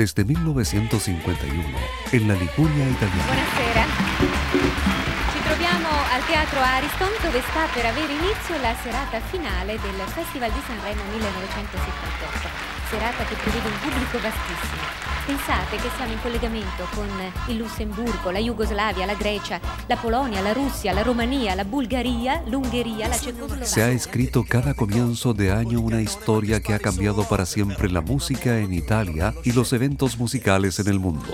desde 1951 en la Liguria italiana. Buonasera. Ci troviamo al Teatro Ariston dove sta per avere inizio la serata finale del Festival di Sanremo 1978. Serata che prevede un pubblico vastissimo. Pensate che siamo in collegamento con il Lussemburgo, la Jugoslavia, la Grecia, la Polonia, la Russia, la Romania, la Bulgaria, l'Ungheria, la Checoslovaquia. Se ha escrito cada comienzo de año una historia que ha cambiado para siempre la música en Italia y los eventos musicales en el mundo.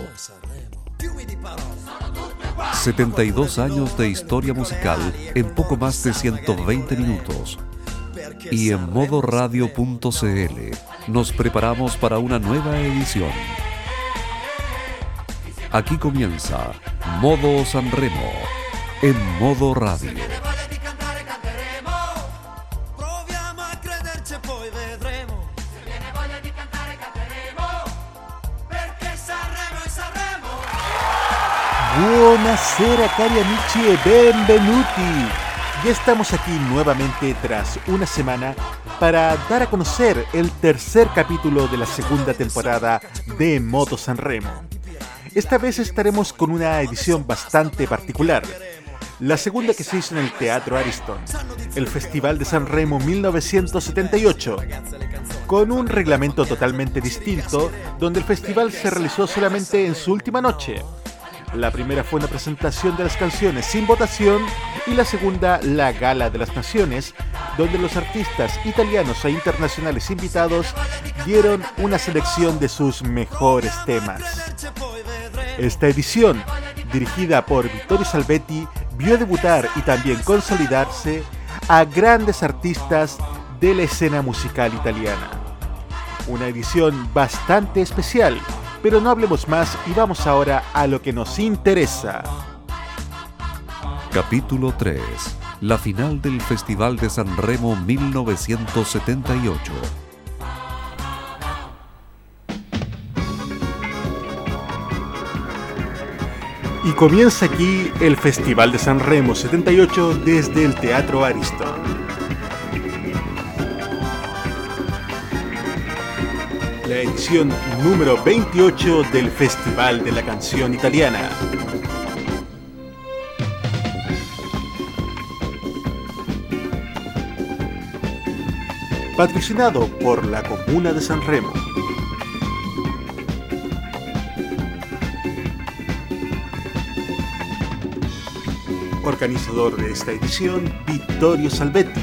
72 años de historia musical en poco más de 120 minutos. Y en modoradio.cl nos preparamos para una nueva edición. Aquí comienza Modo Sanremo en modo radio. Buonasera cari amici e benvenuti. Ya estamos aquí nuevamente tras una semana para dar a conocer el tercer capítulo de la segunda temporada de Moto Sanremo. Esta vez estaremos con una edición bastante particular. La segunda que se hizo en el Teatro Ariston, el Festival de San Remo 1978, con un reglamento totalmente distinto, donde el festival se realizó solamente en su última noche. La primera fue una presentación de las canciones sin votación y la segunda la Gala de las Naciones, donde los artistas italianos e internacionales invitados dieron una selección de sus mejores temas. Esta edición, dirigida por Vittorio Salvetti, vio debutar y también consolidarse a grandes artistas de la escena musical italiana. Una edición bastante especial, pero no hablemos más y vamos ahora a lo que nos interesa. Capítulo 3. La final del Festival de San Remo 1978. Y comienza aquí el Festival de San Remo 78 desde el Teatro Ariston. La edición número 28 del Festival de la Canción Italiana. Patrocinado por la Comuna de San Remo. Organizador de esta edición, Vittorio Salvetti.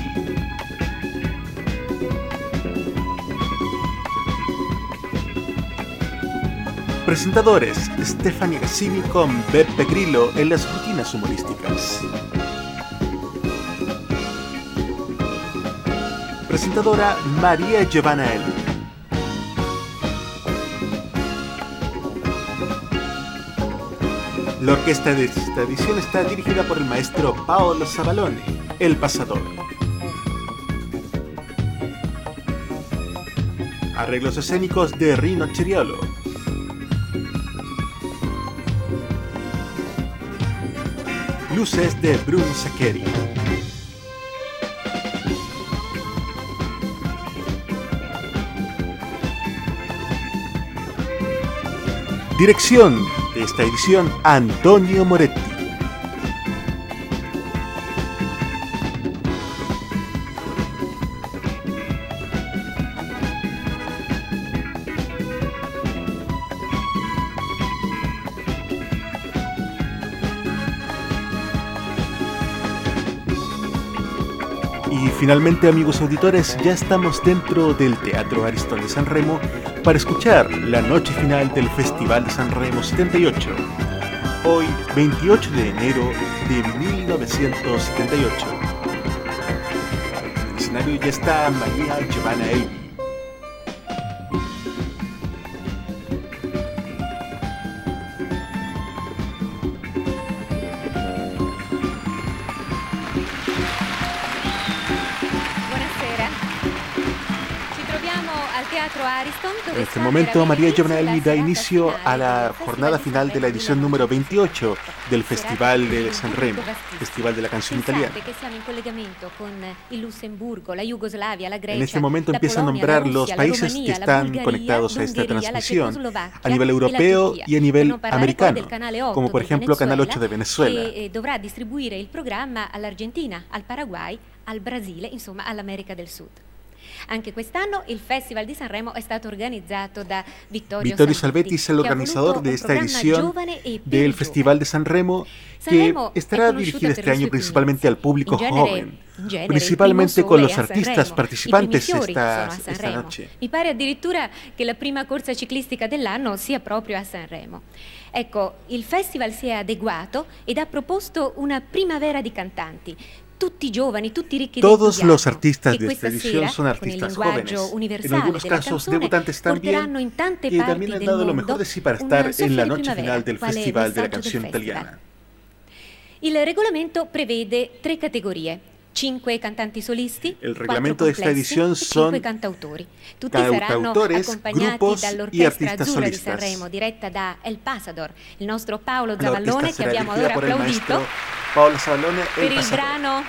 Presentadores, Stefani Gassini con Beppe Grillo en las rutinas humorísticas. Presentadora María Giovanna La orquesta de esta edición está dirigida por el maestro Paolo Savalone, el pasador. Arreglos escénicos de Rino Chiriolo. Luces de Bruno Saccheri. Dirección de esta edición Antonio Moretti. Y finalmente, amigos auditores, ya estamos dentro del Teatro Aristón de San Remo para escuchar la noche final del Festival de San Remo 78. Hoy, 28 de enero de 1978. En el escenario ya está María Giovanna Elvi. En este momento, María Giovanelli da inicio a la jornada final de la edición número 28 del Festival de San Remo, Festival de la Canción Italiana. En este momento empieza a nombrar los países que están conectados a esta transmisión a nivel europeo y a nivel americano, como por ejemplo Canal 8 de Venezuela. E dovrà distribuire il programma all'Argentina, al Paraguay, al Brasile, insomma all'America del Sud. Anche quest'anno il Festival di Sanremo è stato organizzato da Vittorio, Vittorio Salvetti es el organizador de esta edición del Festival de Sanremo que estará dirigido este año principalmente al público joven, principalmente con los artistas participantes esta, esta noche. Mi pare addirittura che la prima corsa ciclistica dell'anno sia proprio a Sanremo. Ecco, il festival si è adeguato ed ha proposto una primavera di cantanti, tutti giovani, tutti ricchi Todos los artistas de esta edición son artistas jóvenes, en algunos casos debutantes también, que también han dado lo mejor de sí para estar en la noche final del Festival de la Canción Italiana. Il regolamento prevede tre categorie. Cinque cantanti solisti, El reglamento de esta edición son cantautori. Tutti saranno accompagnati dall'orchestra azzurra di Sanremo, diretta da El Pasador, il nostro Paolo Zavallone che abbiamo ora applaudito. Paolo Zavallone per il brano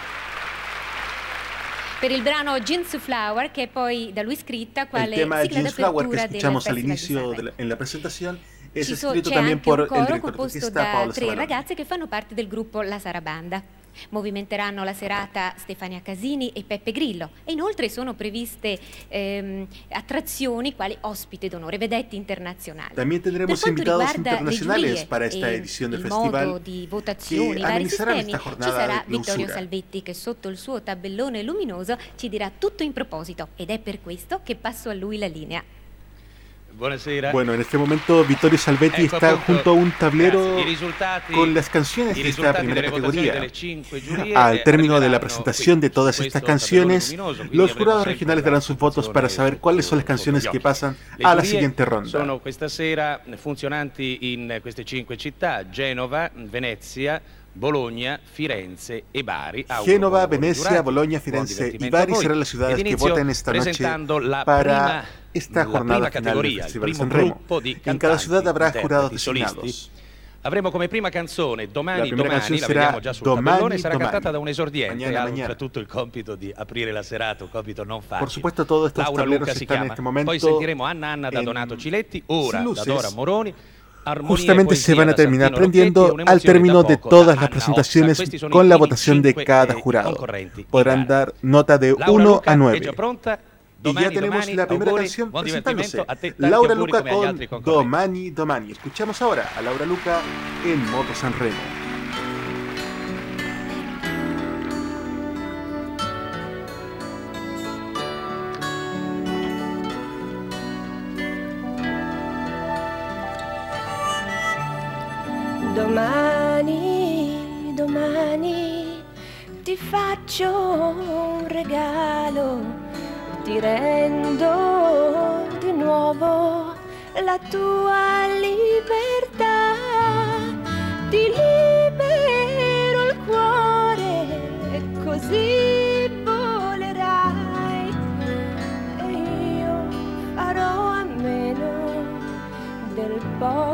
per il brano Jeans Flower che è poi da lui scritta quale tema sigla Jeans Flower que escuchamos al inicio de la, en la presentación es escrito también por el director composto da tre ragazze che fanno parte del gruppo La Sarabanda. Movimenteranno la serata Stefania Casini e Peppe Grillo e inoltre sono previste ehm, attrazioni quali ospite d'onore, vedetti internazionali. También tendremos invitados internacionales para esta edición del festival modo di votazioni, vari sistemi, ci sarà Vittorio Salvetti che sotto il suo tabellone luminoso ci dirà tutto in proposito ed è per questo che passo a lui la linea. Bueno, en este momento Vittorio Salvetti está junto a un tablero con las canciones de esta primera categoría. Al término de la presentación de todas estas canciones, los jurados regionales darán sus votos para saber cuáles son las canciones que pasan a la siguiente ronda. Bologna, Firenze e Bari. Genova, Venecia, Bologna, Firenze y Bari serán las ciudades que votan esta noche para esta jornada final del Festival Sanremo. En cada ciudad habrá jurados designados. Avremo come prima canzone Domani Domani, la vediamo già sul domani, tabellone, sarà domani. cantata da un esordiente mañana, ha mañana. tutto il compito di aprire la serata, un compito non facile. Por supuesto, todo estos Laura Luca si chiama. Este Poi sentiremo Anna Anna da Donato Ciletti, ora da Dora Moroni. Justamente se van a terminar prendiendo al término de todas las presentaciones con la votación de cada jurado. Podrán dar nota de 1 a 9. Y ya tenemos la primera canción presentándose. Laura Luca con Domani Domani. Escuchamos ahora a Laura Luca en Moto San faccio un regalo, ti rendo di nuovo la tua libertà, ti libero il cuore e così volerai. E io farò a meno del poco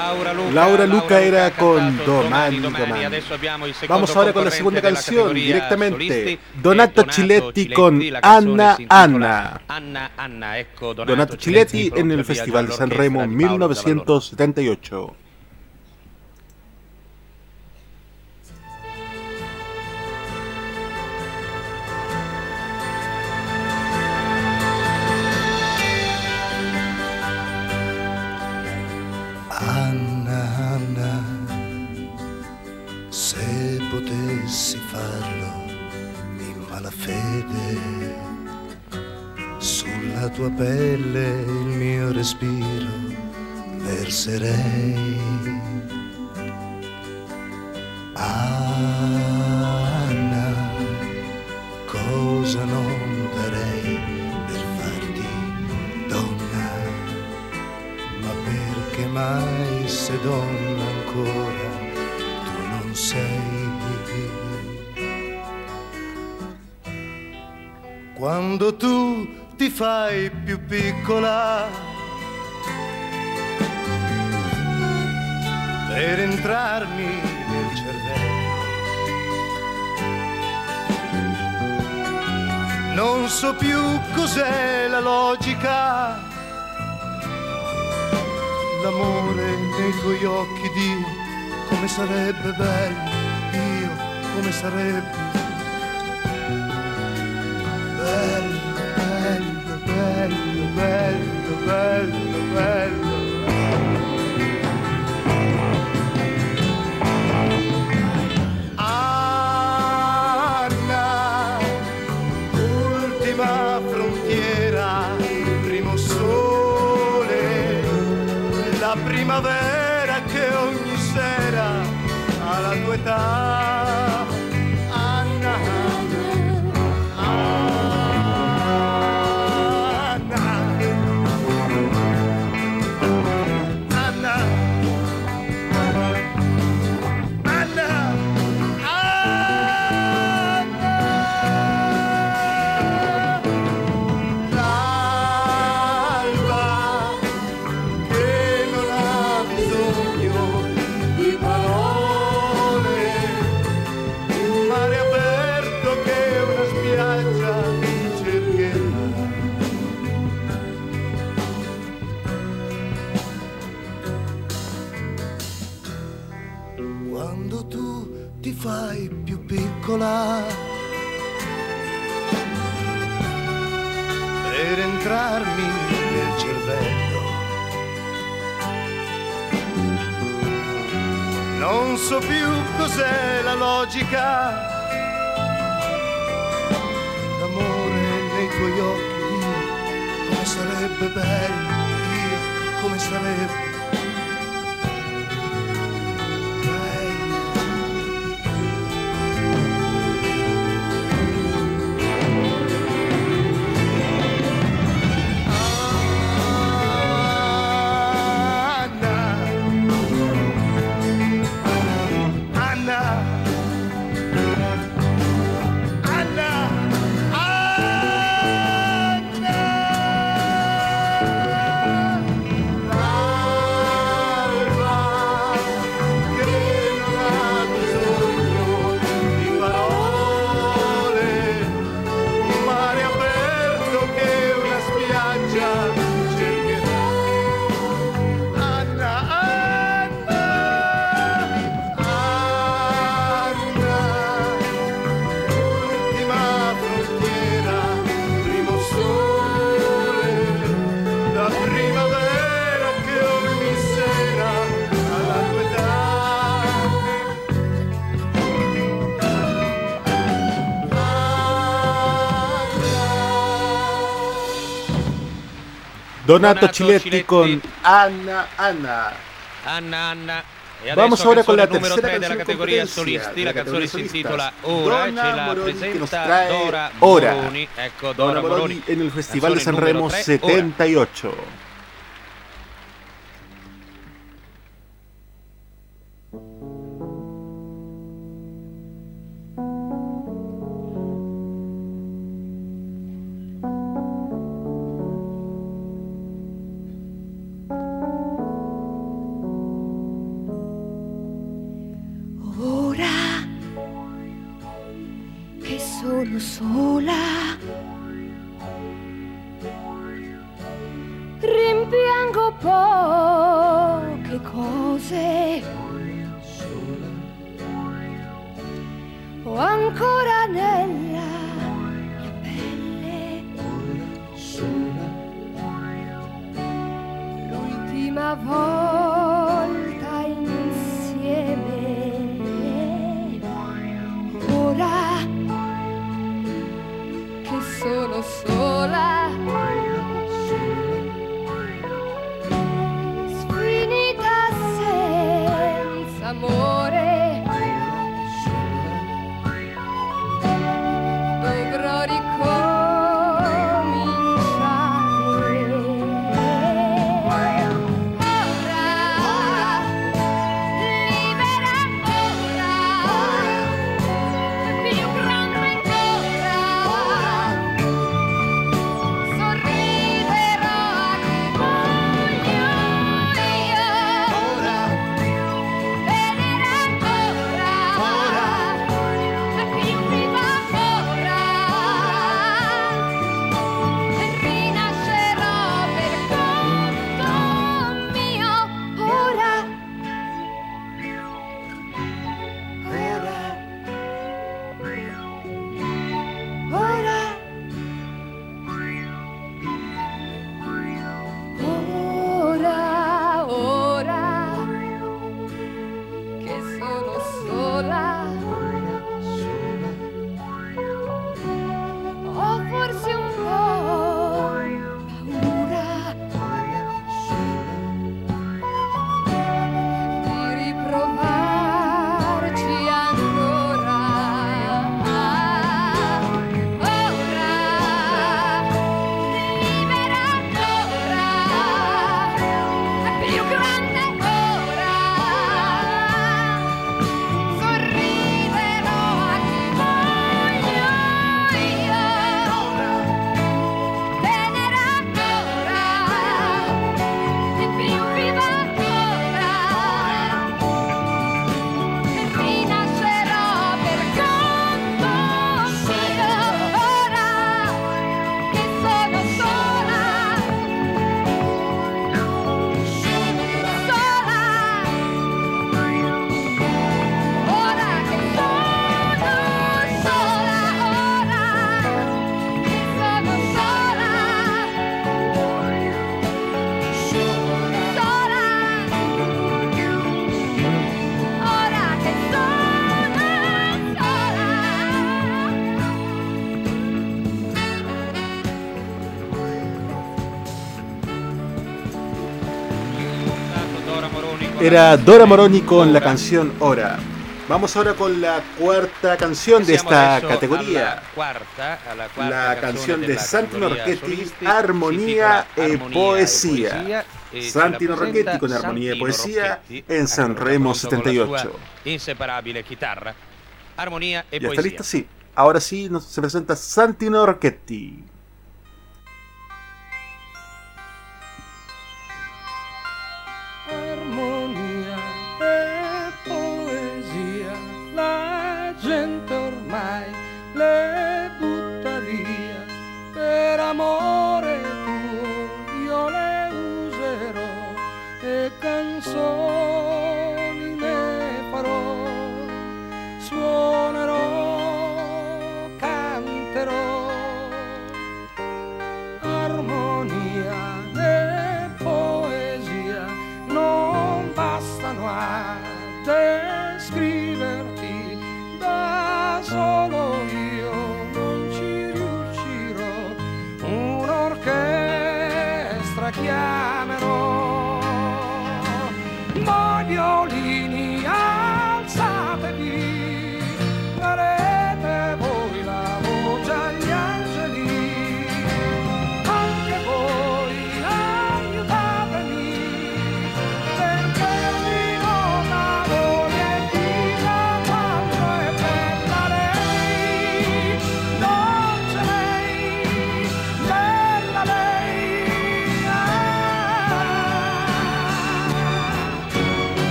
Laura Luca, Laura Luca era con Domani, Domani. Vamos ahora con la segunda canción, directamente. solisti, Donato Ciletti con Anna, Anna. Donato, Ciletti en el Festival de San Remo l'orchestra di Paolo Zavalloro. 1978. Pelle il mio respiro verserei. Anna, cosa non darei per farti donna ma perché mai se donna ancora tu non sei? Quando tu ti fai più piccola. Per entrarmi nel cervello, non so più cos'è la logica. L'amore nei tuoi occhi Dio come sarebbe bello Dio come sarebbe bello bello bello bello bello Anna ultima frontiera primo sole la primavera che ogni sera ha la tua età. So più cos'è la logica, l'amore nei tuoi occhi, come sarebbe bello, Dio, come sarebbe Donato, Chiletti, con Anna Anna. Anna Anna. Vamos ahora con la tercera canción della categoria solisti, la canzone si intitola Ora, Donna ce la Moroni presenta Ora. Moroni. Ecco Dora Moroni Moroni. en el Festival de Sanremo numero tre, Ora. 78. Ora Era Dora Moroni con la canción Ora. Vamos ahora con la cuarta canción de esta quarta La canción de Santino Rocchetti, Armonía e Poesía. E ce Santino Rocchetti con Armonía e Poesía en Sanremo appunto, con la sua 78. inseparabile chitarra. Armonia e ¿Ya está lista? Sí. Ahora sí nos, se presenta Santino Rocchetti.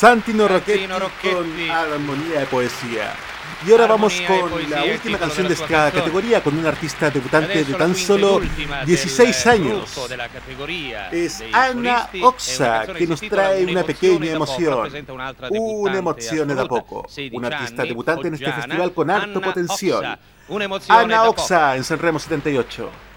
Santino Rocchetti, con Armonía de Poesía. Y ahora vamos con la última canción de esta categoría, con un artista debutante de tan solo 16 años. Es Anna Oxa, que nos trae una pequeña emoción, una emoción da poco. Un artista debutante en este festival con alto potencial. Anna Oxa en Sanremo 78.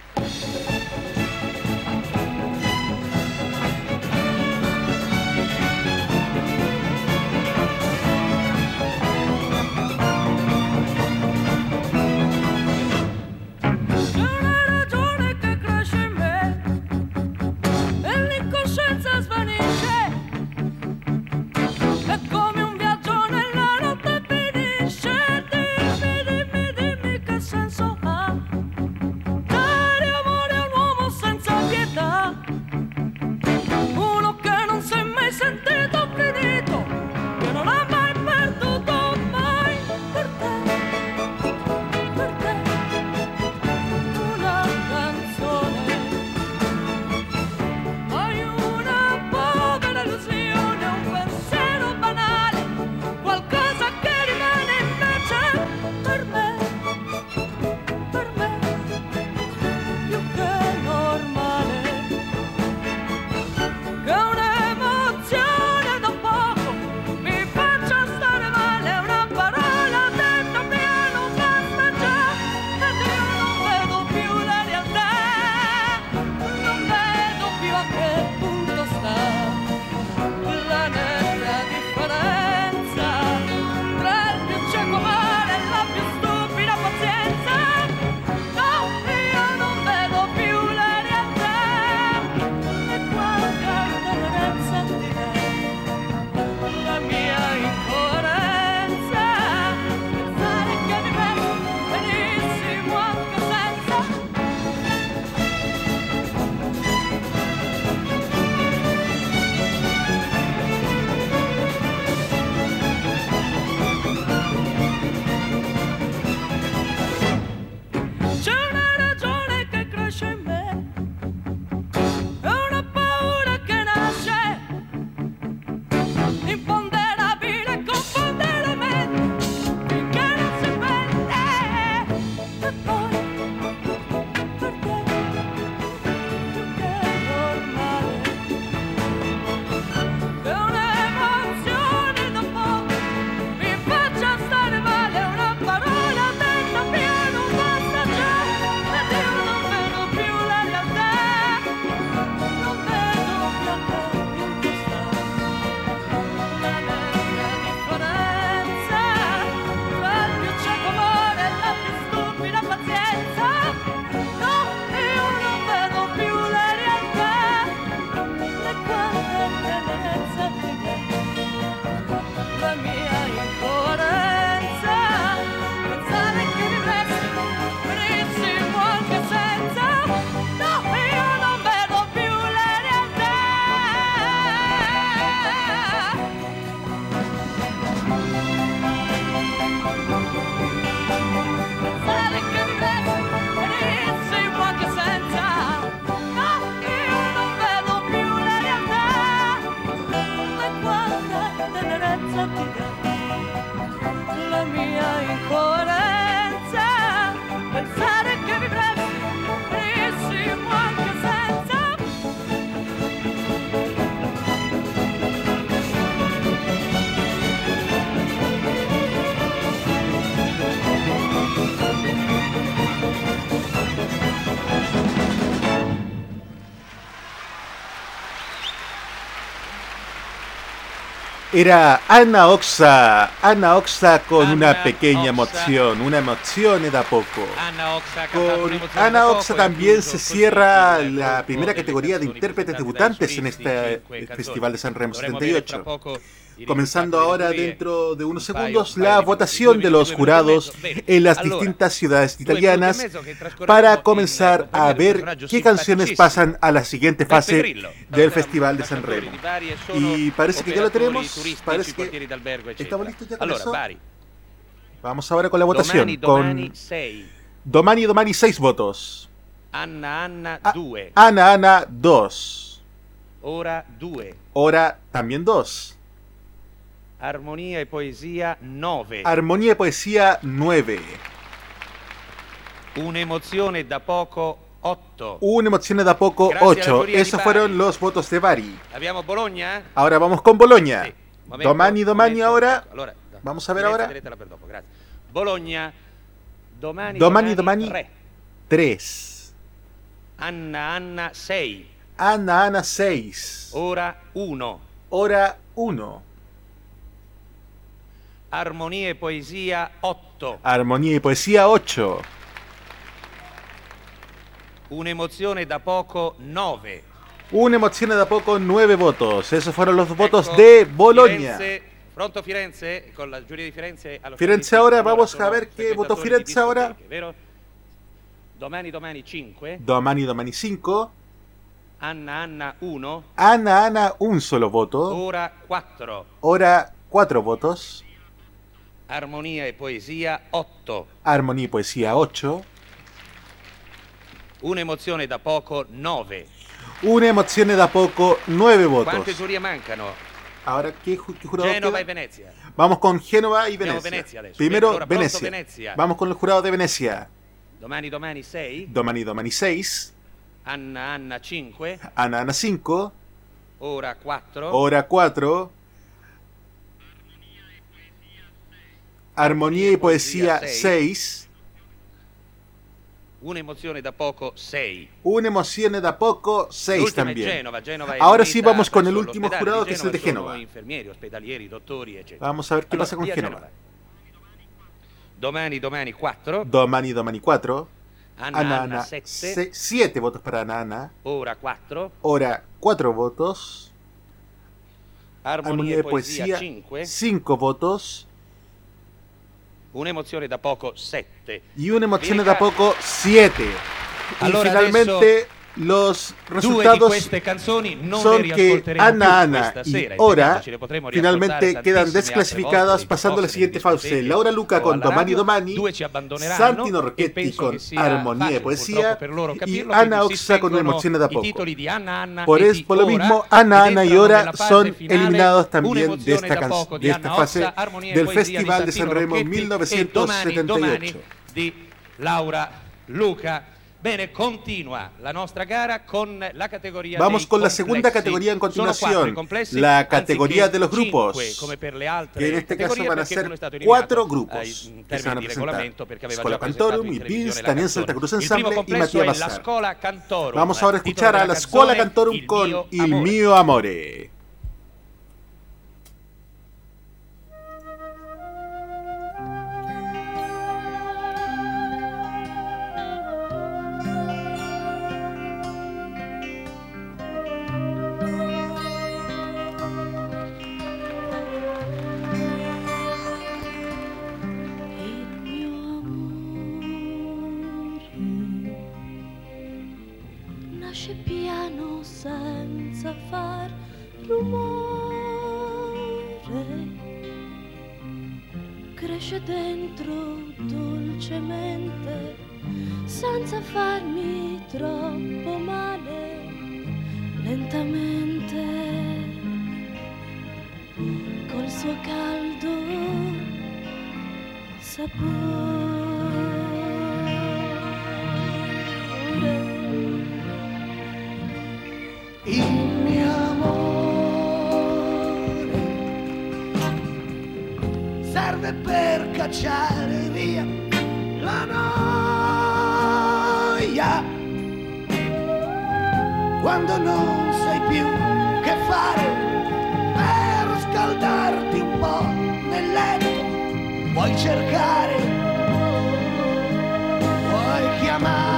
Era Ana Oxa, Ana Oxa con una pequeña emoción, una emoción da poco. Con Ana Oxa también se cierra la primera categoría de intérpretes debutantes en este Festival de San Remo 78. Comenzando ahora dentro de unos segundos la votación de los jurados en las distintas ciudades italianas para comenzar a ver qué canciones pasan a la siguiente fase del Festival de San Remo. Y parece que ya lo tenemos. Parece que estamos listos ya con eso. Vamos ahora con la votación. Con Domani Domani 6 votos. Anna Anna 2. Ana Ana 2. Ora 2. Ora también 2. Armonía y poesía 9. Armonía y poesía 9. Un'emozione da poco 8. Un'emozione da poco 8. Esos fueron los votos de Bari. Abbiamo Bologna? Ahora vamos con Bologna. Momento, Domani, domani momento. ahora. Allora, Vamos a ver ahora. Bologna. Domani, Domani, domani. 3. 3. Anna Anna 6. Ana Ana 6. Ora 1. Hora 1. Armonía e poesia 8. Armonía y poesía 8. Un'emozione da poco 9. Un'emozione da poco 9 votos. Esos fueron los votos Ecco, de Bologna. Firenze, pronto Firenze con la giuria di Firenze. allo Firenze Firenze, ahora, vamos a ver qué votó Firenze ahora. vero? Domani domani 5. Domani Domani 5. Anna Anna 1. Ana Ana un solo voto. Ora 4. Hora 4 votos. Armonia e poesia 8. Armonía y poesía 8. Un'emozione da poco 9. Un'emozione da poco 9 votos. Quante giurie mancano? Ahora, ¿qué, ju- qué jurado Genova queda? e Venezia. Vamos con Génova y Venecia. Venezia adesso. Primero Venecia. Venezia. Vamos con el jurado de Venecia. Domani domani 6. Domani Domani 6. Anna Anna 5. Ana Ana 5. Ora 4. Hora 4. Armonía y poesía 6. Un'emozione da poco 6. Un'emozione da poco 6 L'ultima è también. Genova. Genova Ahora sí vamos con el último jurado que es el de Génova. Vamos a ver qué Allora, pasa con Génova. Domani domani 4. Domani Domani 4. Anna Ana Anna Ana 7. 7 votos para Ana Ana. Ora 4. Hora 4 votos. Armonía de poesia poesía 5. 5 votos. Un'emozione da poco 7. Y una emozione da poco 7. Y Allora finalmente los resultados son que Ana più Ana questa y sera, Ora finalmente quedan tantissime altre desclasificadas volte, pasando a la siguiente fase. Laura Luca con Domani. Domani, e Rocchetti penso con Armonía y Poesía y Ana Oxa con Emozione da poco. Anna Anna Por, e es, por lo mismo, Ana Ana y Ora son eliminados también de esta, de esta Anna fase e del Festival de e domani, 1978. domani di Laura Luca. Bene, continua la nostra gara con la categoria Vamos con la segunda categoría en continuación, la categoría de los grupos, que en este caso van a ser cuatro eliminato grupos que se van a presentar. presentato Cantorum, la Daniel. Santa Cruz Ensemble y Matías Bazar. Vamos ahora a escuchar a la Scuola Cantorum con Il mio amore. Cresce dentro dolcemente senza farmi troppo male, lentamente col suo caldo sapore. serve per cacciare via la noia. Quando non sai più che fare per scaldarti un po' nel letto, vuoi cercare, vuoi chiamare.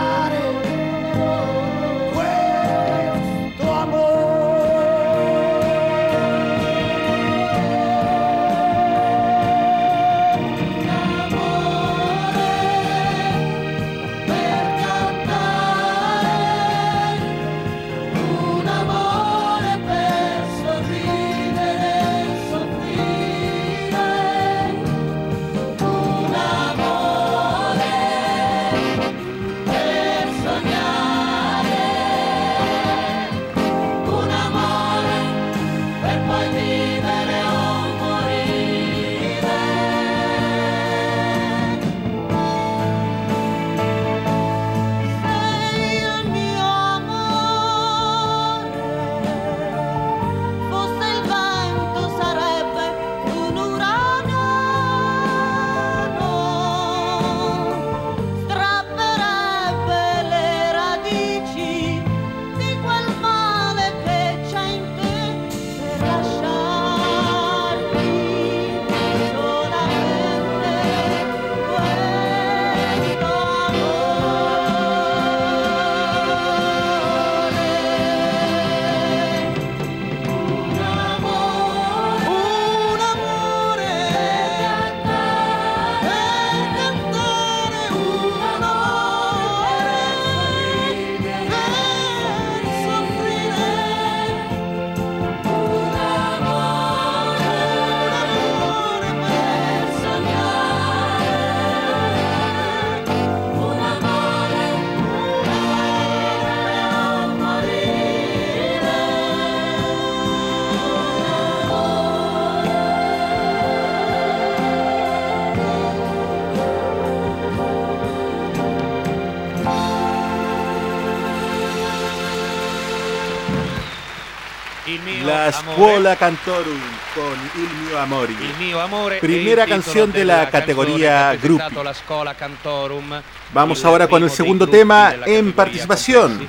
la Scuola Cantorum con Il mio amore. Il mio amore e Primera canción de la, categoría Gruppi. La Scuola Cantorum, Vamos ahora con el segundo tema en participación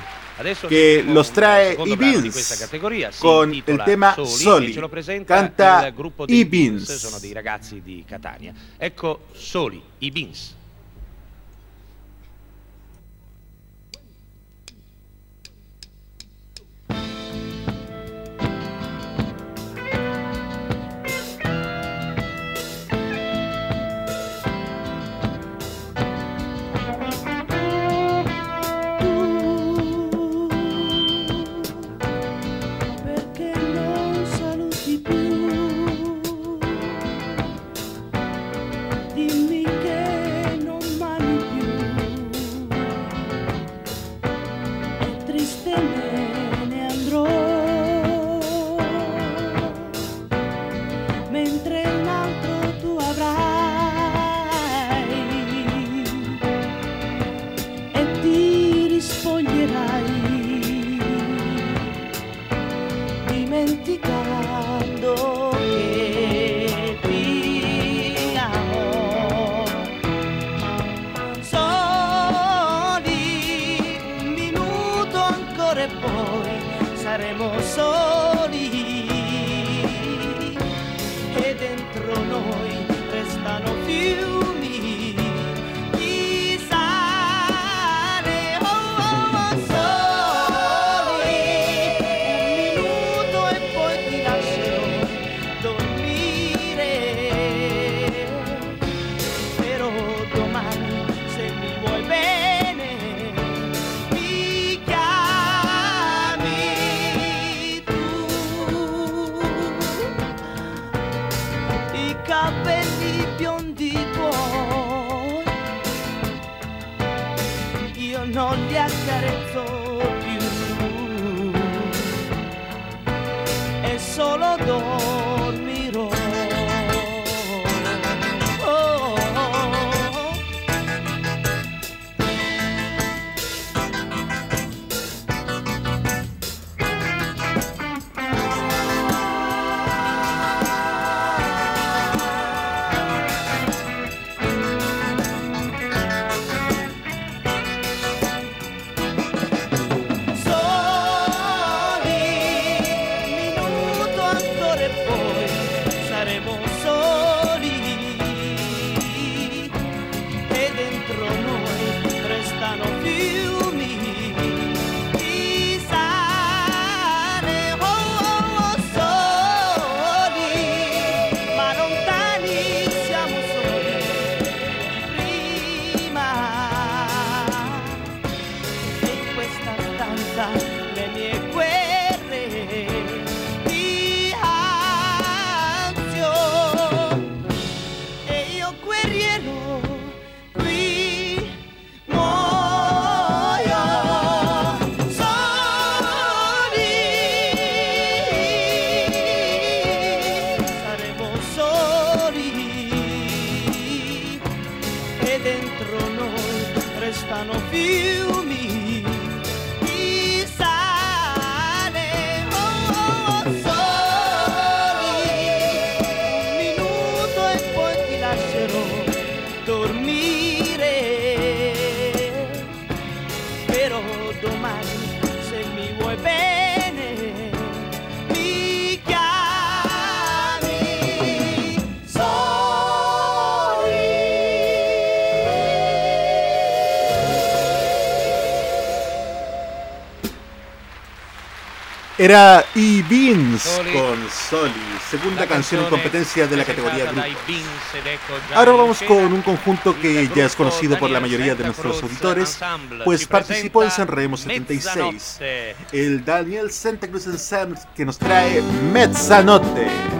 que los trae Ibins con el tema Soli. Canta Ibins. Sono dei ragazzi di Catania. Ecco Soli, Ibins. Era E-Beans con Soli, segunda canción en competencia de la categoría grupo. Ahora vamos con un conjunto que ya es conocido por la mayoría de nuestros auditores, pues participó en Sanremo 76. El Daniel Santa Cruz Ensemble que nos trae Mezzanotte.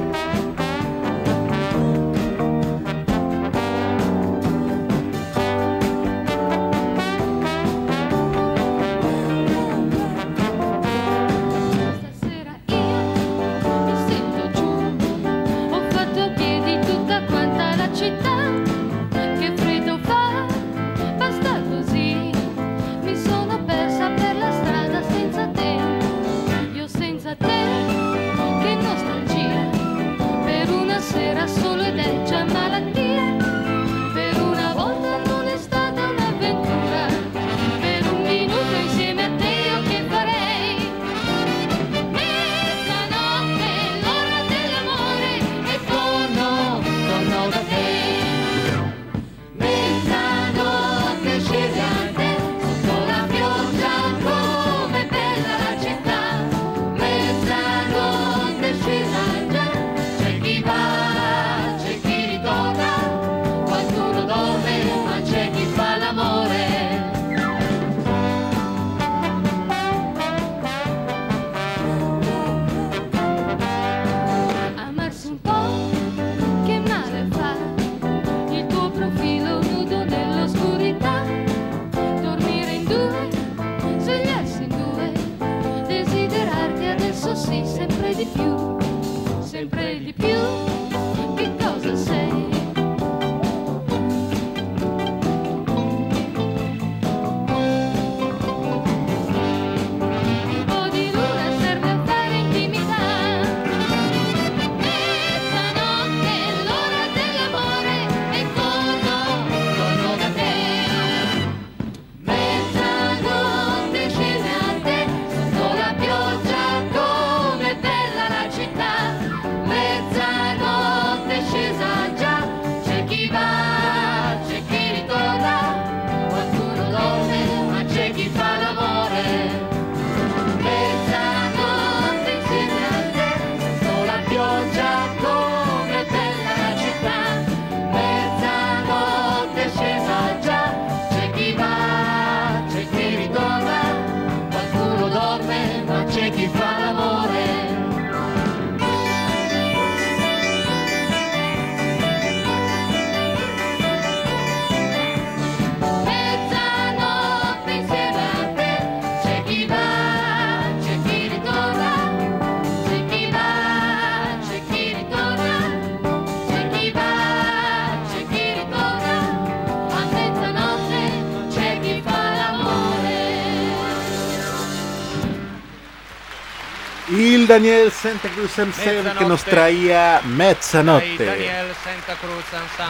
Daniel Santa Cruz Ensemble que nos traía Mezzanotte.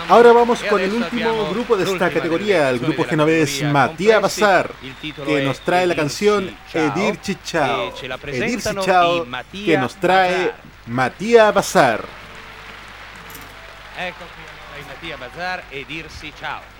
Ahora vamos con el último grupo de esta categoría, el grupo genovés Matías Bazar, que nos trae la canción Edirci Ciao. Edirci Ciao, que nos trae Matías Bazar. Ecco qui, Mattia Bazar, Edirci Ciao.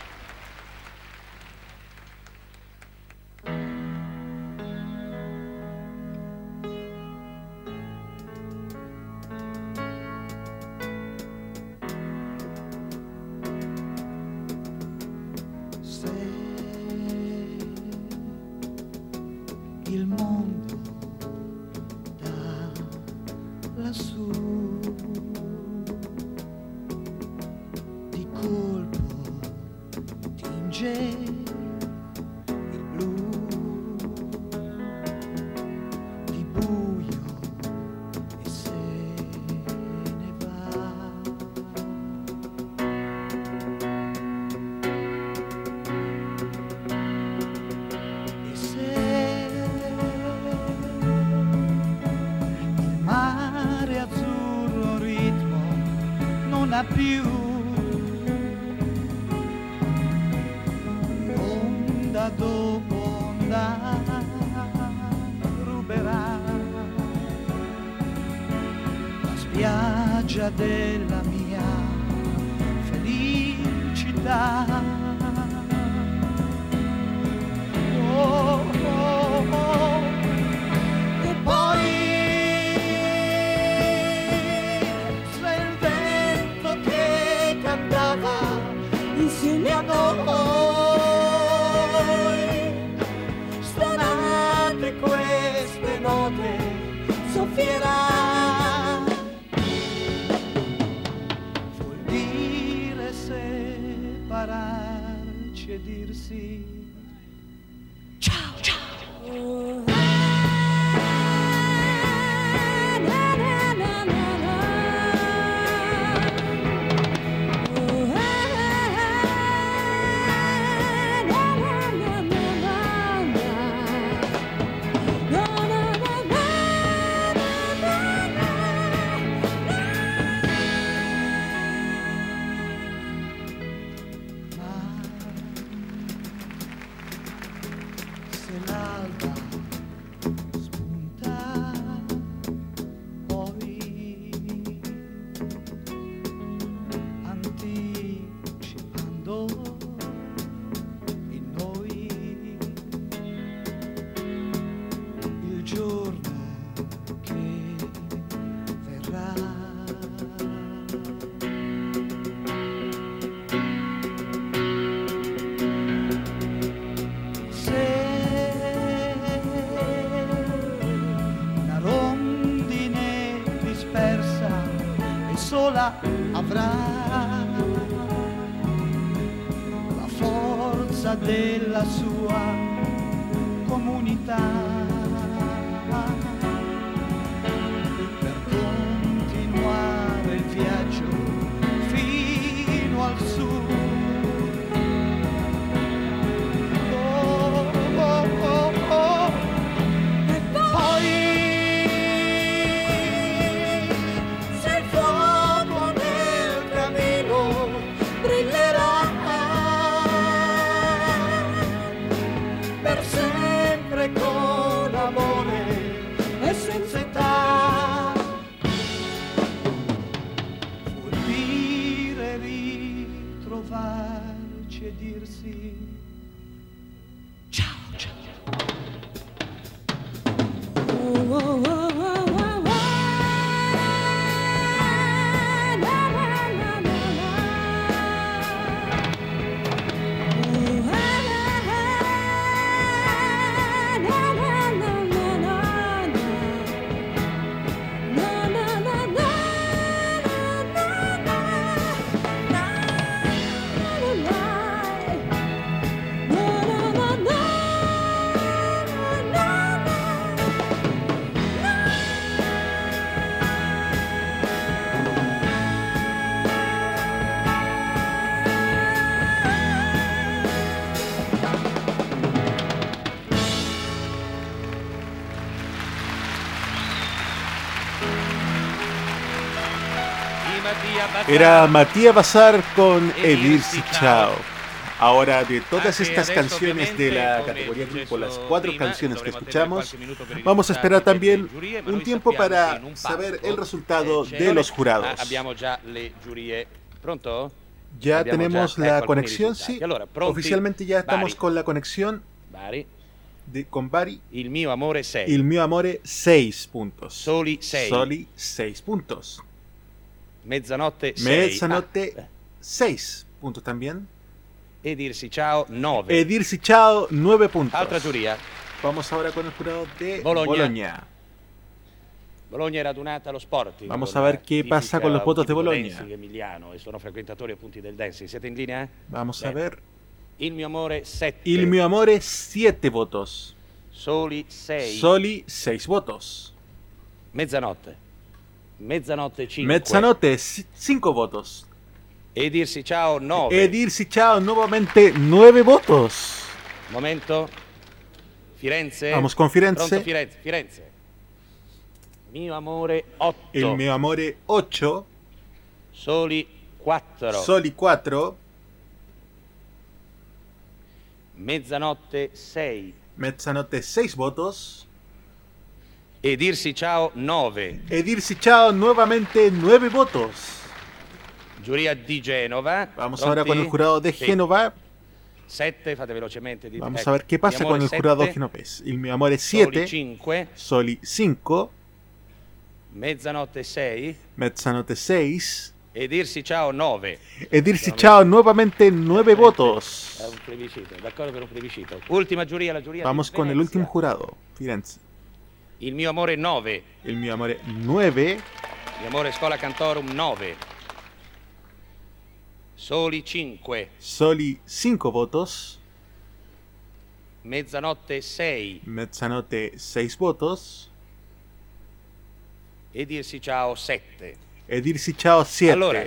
Era Matías Bazar con E dirsi Chao. Ahora, de todas estas canciones de la categoría grupo, las cuatro canciones que escuchamos, vamos a esperar también un tiempo para saber el resultado eh, de los jurados. Ya abbiamo tenemos la conexión, sí. Oficialmente ya estamos con la conexión de, con Bari. Il mio amore 6. Il mio amore 6 puntos. Soli 6. Soli 6 puntos. Mezzanotte 6. Mezzanotte 6 puntos también. e dirsi ciao 9. E dirsi ciao 9 puntos. Altra giuria. Vamos ahora con el jurado de Bologna. Bologna. Bologna è radunata allo Sporting. Vamos a ver qué pasa con los votos de Bologna. emiliano e sono frequentatori del dancing. Siete in linea? Vamos a ver. Il mio amore 7. Il mio amore 7 votos. Soli 6. Soli 6 votos. Mezzanotte. Mezzanotte 5. Mezzanotte 5 votos. E dirsi ciao 9. E dirsi ciao nuevamente 9 votos. Momento. Firenze. Vamos con Firenze. Pronto Firenze. Firenze. Mio amore 8. Il mio amore 8. Soli 4. Soli 4. Mezzanotte 6. Mezzanotte 6 votos. E dirsi ciao 9. E dirsi ciao nuevamente 9 votos. Giuria di Genova. Vamos Pronti? ahora con el jurado de Sì. Génova. 7, fate velocemente. dite- Vamos a ver qué pasa con el jurado genovés. Il mio amore Soli 7. 5. Soli 5. Mezzanotte 6. Mezzanotte 6. E dirsi ciao 9. E dirsi ciao nuevamente 9 È votos. un plebiscito, d'accordo per un plebiscito. Ultima giuria, la giuria Vamos con el último jurado. Firenze. Il mio amore 9. Il mio amore 9. Il mio amore Scola Cantorum 9. Soli 5. Soli 5 votos. Mezzanotte 6. Mezzanotte 6 votos. E dirsi ciao 7. E dirsi ciao 7. Allora,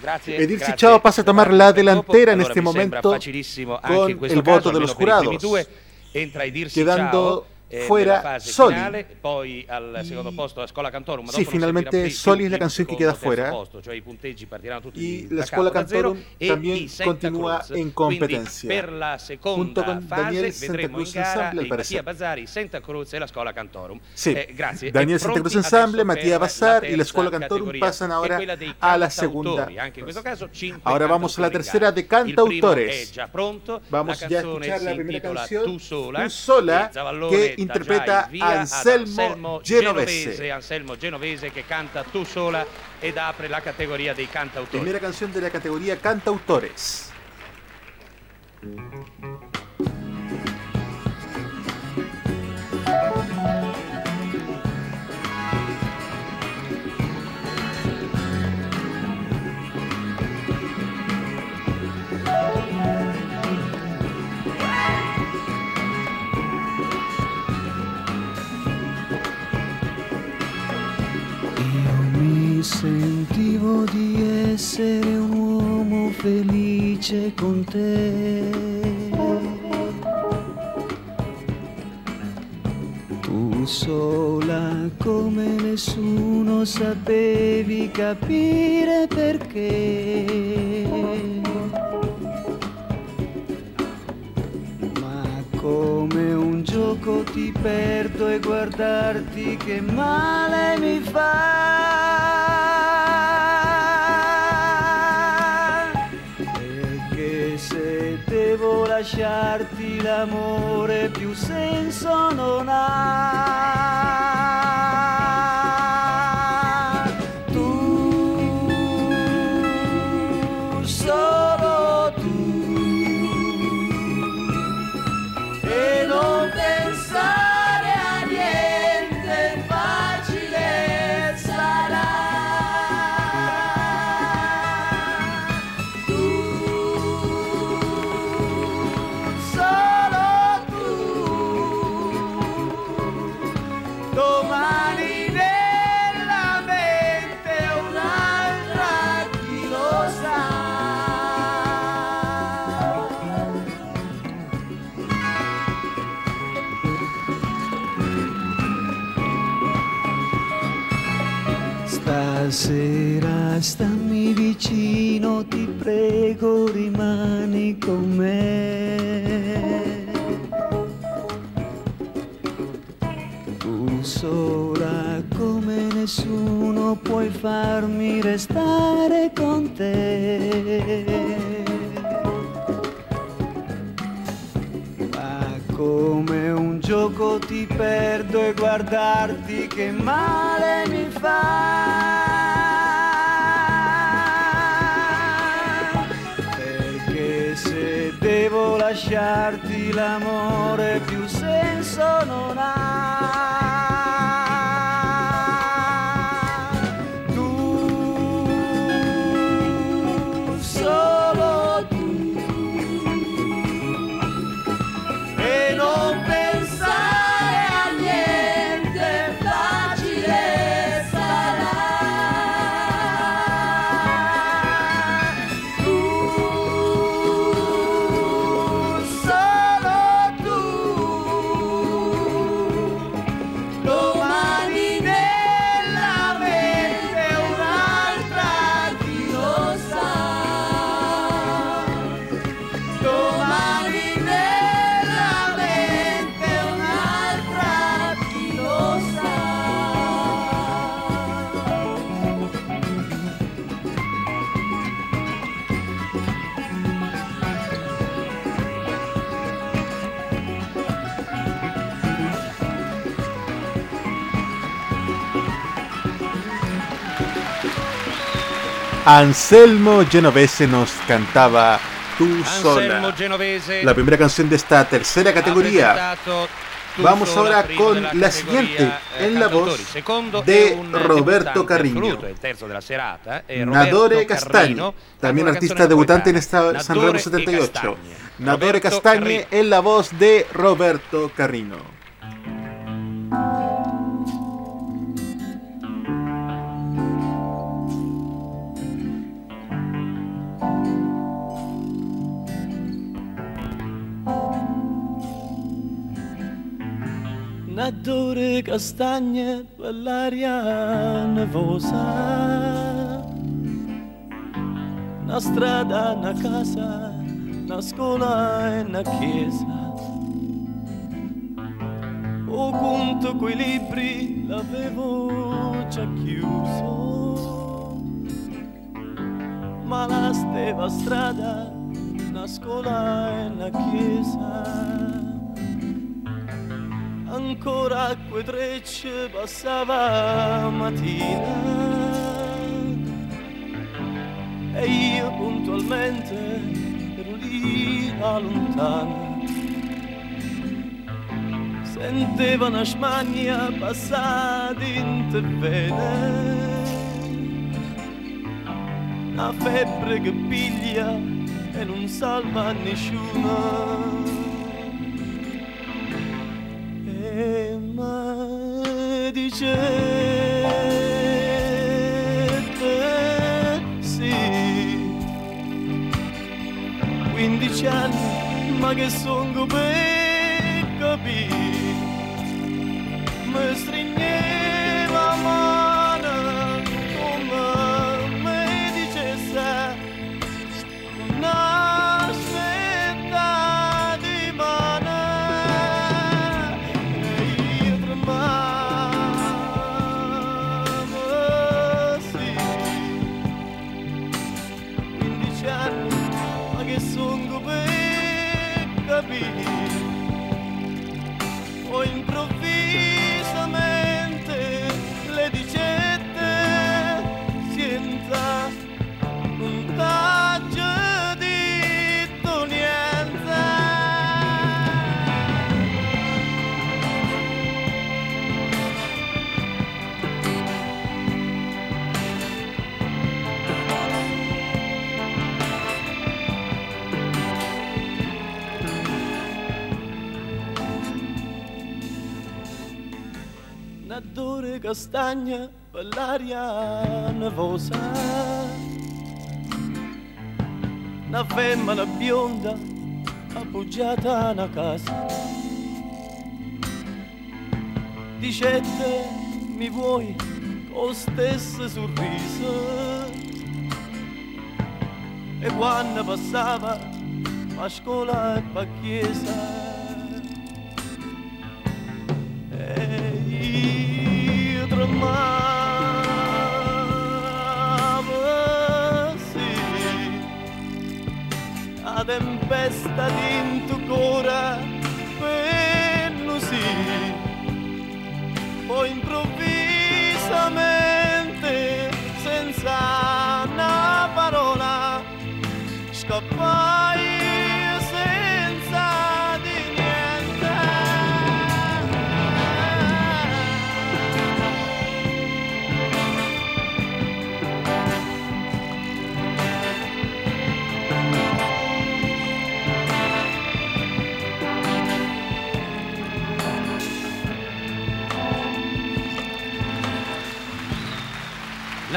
grazie. E dirsi grazie. ciao pasa a tomar la delantera Allora, mi sembra momento facilissimo anche con in questo el voto caso, de los almeno per i primi jurados. due. Entra e dirsi Quedando fuera nella fase Soli. finale, poi al secondo posto la Scola Cantorum. ma Sì, dopo non finalmente Soli es la canción que secondo, queda fuera. posto, cioè i punteggi partiranno tutti Y la Scuola Cantorum e también i Santa continúa Cruz. en Quindi competencia. per la seconda Junto con fase Daniel Santa Cruz Ensemble, al i parecer. Mattia Bazzari, Santa Cruz e la Scola Cantorum. Sí, Eh, grazie. Daniel E Santa Cruz Ensemble, per Bazar y la Escuela Cantorum pasan che è ahora a la segunda. Caso Ahora vamos a la tercera de cantautores. è. Vamos ya a canzone escuchar la primera canción, Tu sola. E que già interpreta Anselmo Genovese. Anselmo Genovese che canta Tu sola ed apre la categoria dei cantautori. Primera canción de la categoría cantautores. Sentivo di essere un uomo felice con te. Tu sola come nessuno sapevi capire perché. Come un gioco ti perdo e guardarti che male mi fa. Perché se devo lasciarti l'amore più senso non ha. Stasera stammi vicino, ti prego rimani con me. Tu sola come nessuno puoi farmi restare con te. Ma come un gioco ti perdo e guardarti che male mi fa. Lasciarti l'amore più senso non ha. Anselmo Genovese nos cantaba Tú sola. La primera canción de esta tercera categoría. Vamos ahora con la siguiente, en la voz de Roberto Carriño. Nadore Carrino, también artista debutante en esta Sanremo Nadore e 78. Castagne. Nadore Carrino. en la voz de Roberto Carrino. Nadore castagne per l'aria nevosa. Una strada, una casa, una scuola e una chiesa. O conto quei libri l'avevo già chiuso. Ma la steva strada, una scuola e una chiesa ancora quei trecce passava mattina. E io puntualmente ero lì a lontana sentiva una smania passare in te vene. Una febbre che piglia e non salva nessuno e mi dicete sì 15 anni ma che sono per capire mi stringeva castagna per l'aria nevosa. Una femmina bionda appoggiata a una casa. Dicette mi vuoi con stesso sorriso? E quando passava a scuola e a chiesa io tremavo, sì, la tempesta dentro cuore, quello sì, poi improvvisamente,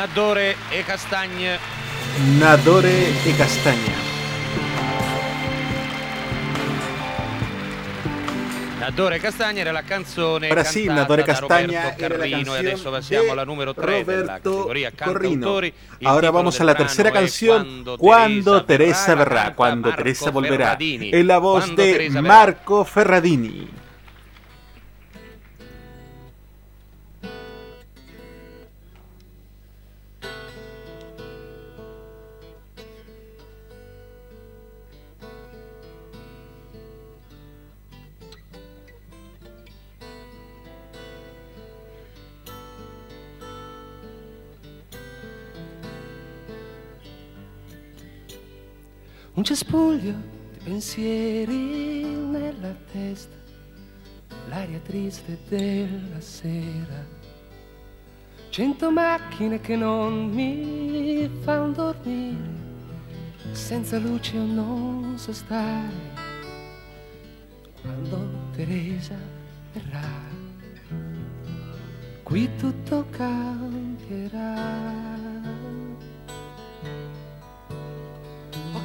Nadore e Castagne. Nadore e Castaña. Nadore e Castagne era la canzone cantata Nadore Carrino e canción adesso passiamo de alla numero 3 della Roberto categoria Corrino. cantautori. Il Ahora titolo vamos a la tercera canción, Quando Cuando Teresa verrà, cuando Teresa volverá, en la voz de. Marco Ferradini. Cespuglio di pensieri nella testa, l'aria triste della sera. Cento macchine che non mi fanno dormire, senza luce io non so stare. Quando Teresa verrà, qui tutto cambierà.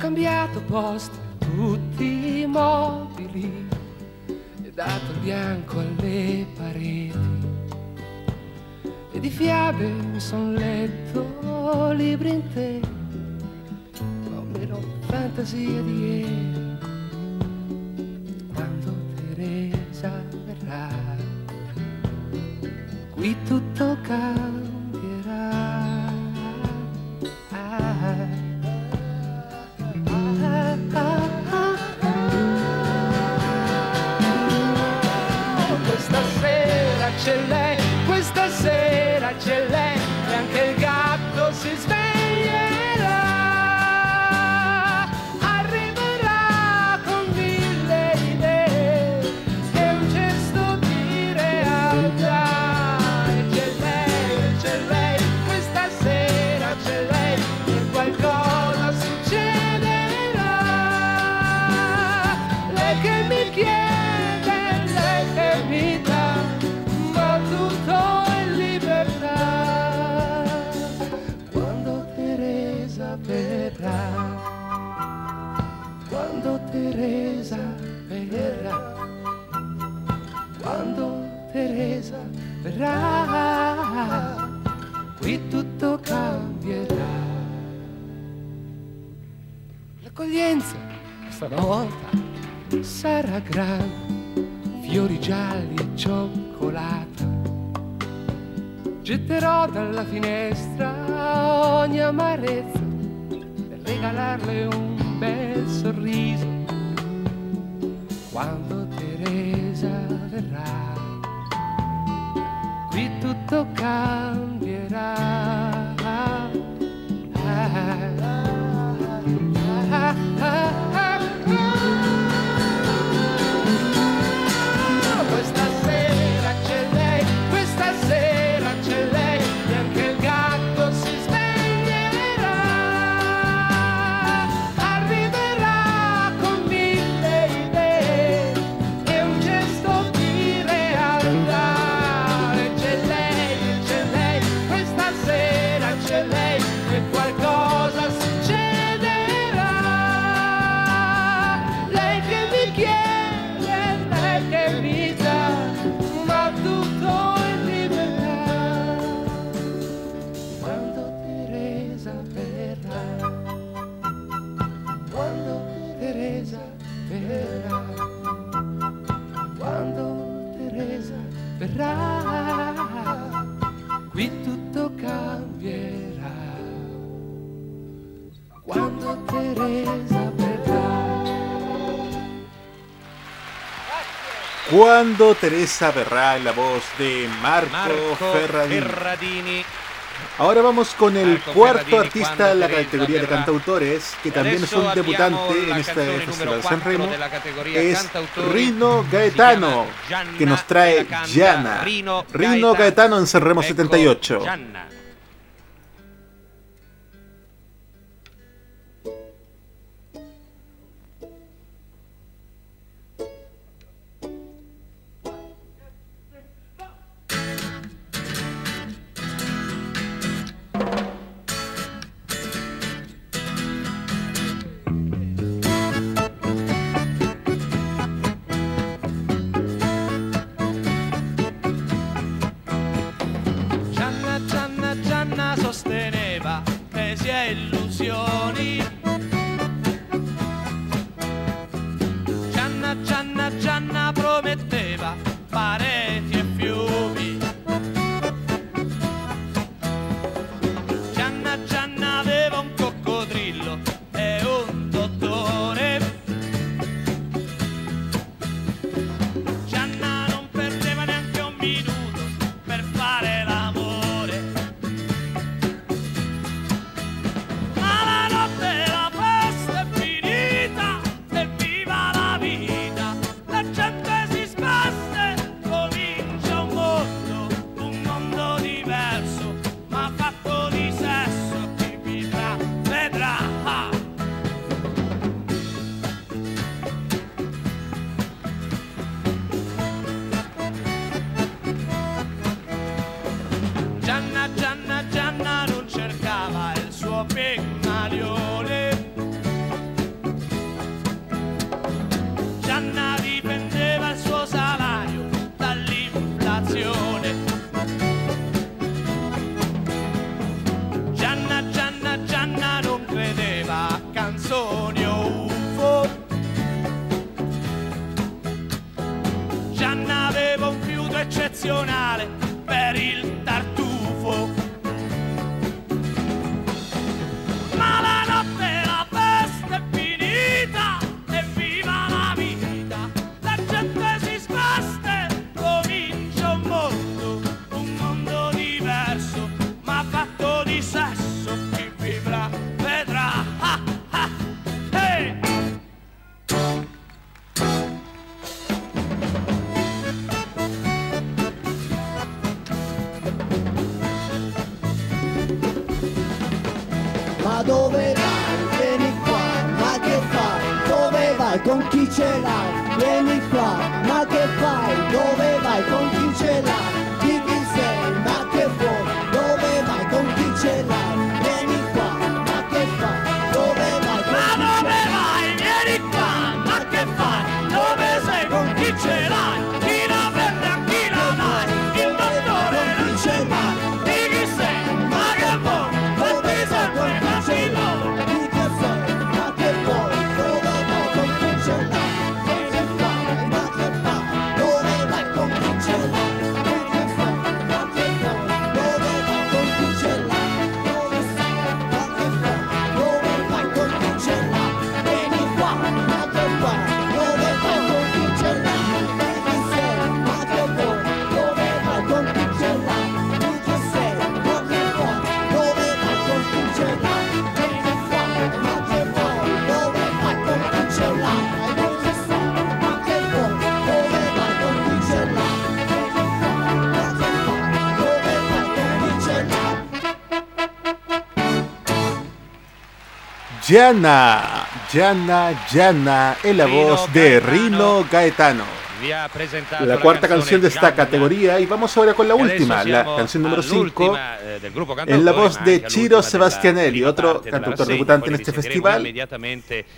Cambiato posto tutti i mobili e dato bianco alle pareti. E di fiabe mi son letto libri interi, ho meno fantasia di ieri. Quando Teresa verrà, qui tutto cambierà. Questa sera c'è lei, questa sera c'è lei e anche il gatto si sveglierà. Verrà, qui tutto cambierà. L'accoglienza stavolta sarà grande, fiori gialli e cioccolata. Getterò dalla finestra ogni amarezza per regalarle un bel sorriso. Quando Teresa verrà, vi tu tocar. Cuando Teresa verrá en la voz de Marco, Marco Ferradini. Ferradini. Ahora vamos con el Marco cuarto Ferradini, artista en la Teresa categoría de cantautores, que también es un debutante en este Festival San 4 Remo. Es. Rino Gaetano, Gianna que nos trae Gianna. Rino Rino Gaetano. En San Remo Ecco 78. Gianna. Gianna, ce l'hai, vieni qua, ma che fai, dove vai, con chi Yana, Yana, Yana, es la voz de Rino Gaetano. La cuarta canción de esta categoría y vamos ahora con la última, la canción número 5 del grupo en la voz de Ciro Sebastianelli, otro cantautore debutante en este festival,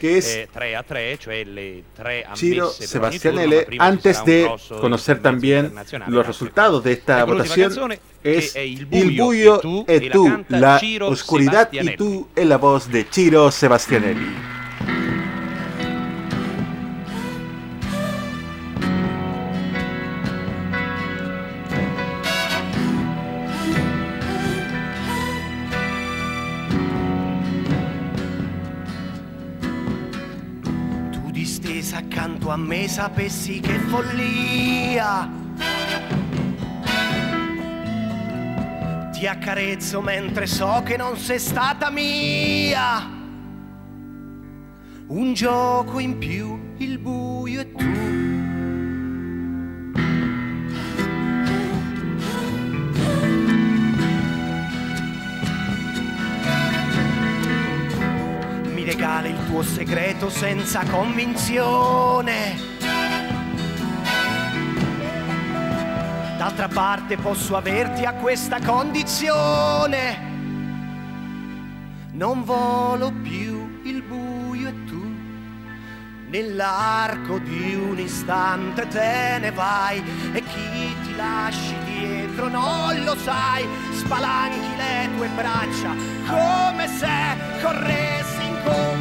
que es eh, 3 a 3, cioè le 3 Ciro Sebastianelli, antes de conocer también los resultados de esta votación, es Il buio e tu, la oscuridad y tú, en la voz de Ciro Sebastianelli. tu a me sapessi che follia. Ti accarezzo mentre so che non sei stata mia. Un gioco in più, il buio e tu. regale il tuo segreto senza convinzione. D'altra parte posso averti a questa condizione. Non volo più il buio e tu nell'arco di un istante te ne vai e chi ti lasci dietro non lo sai, spalanchi le tue braccia come se corressi incontro.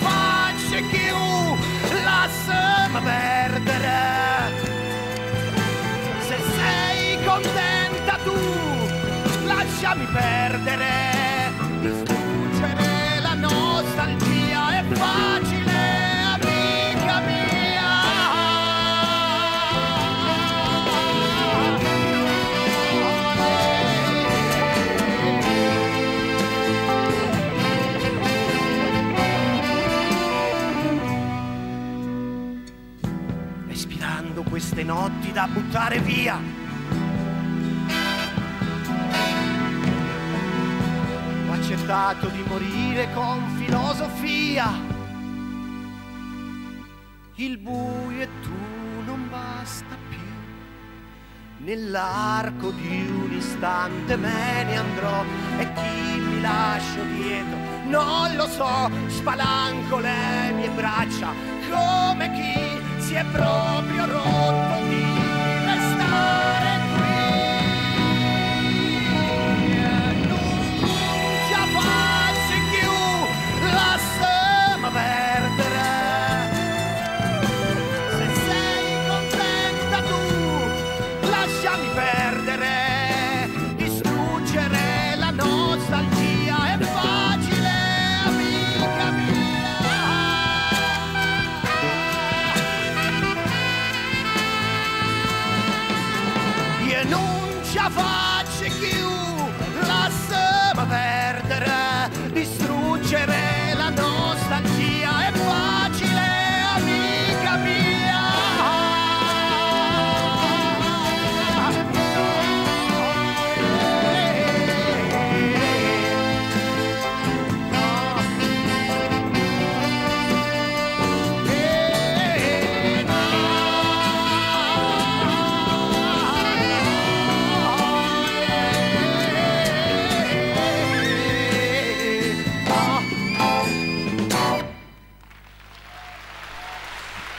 faccia chiù, lasciami perdere. Se sei contenta tu, lasciami perdere. Notti da buttare via. Ho accettato di morire con filosofia. Il buio e tu non basta più. Nell'arco di un istante me ne andrò e chi mi lascio dietro non lo so, spalanco le mie braccia come chi si è proprio rotto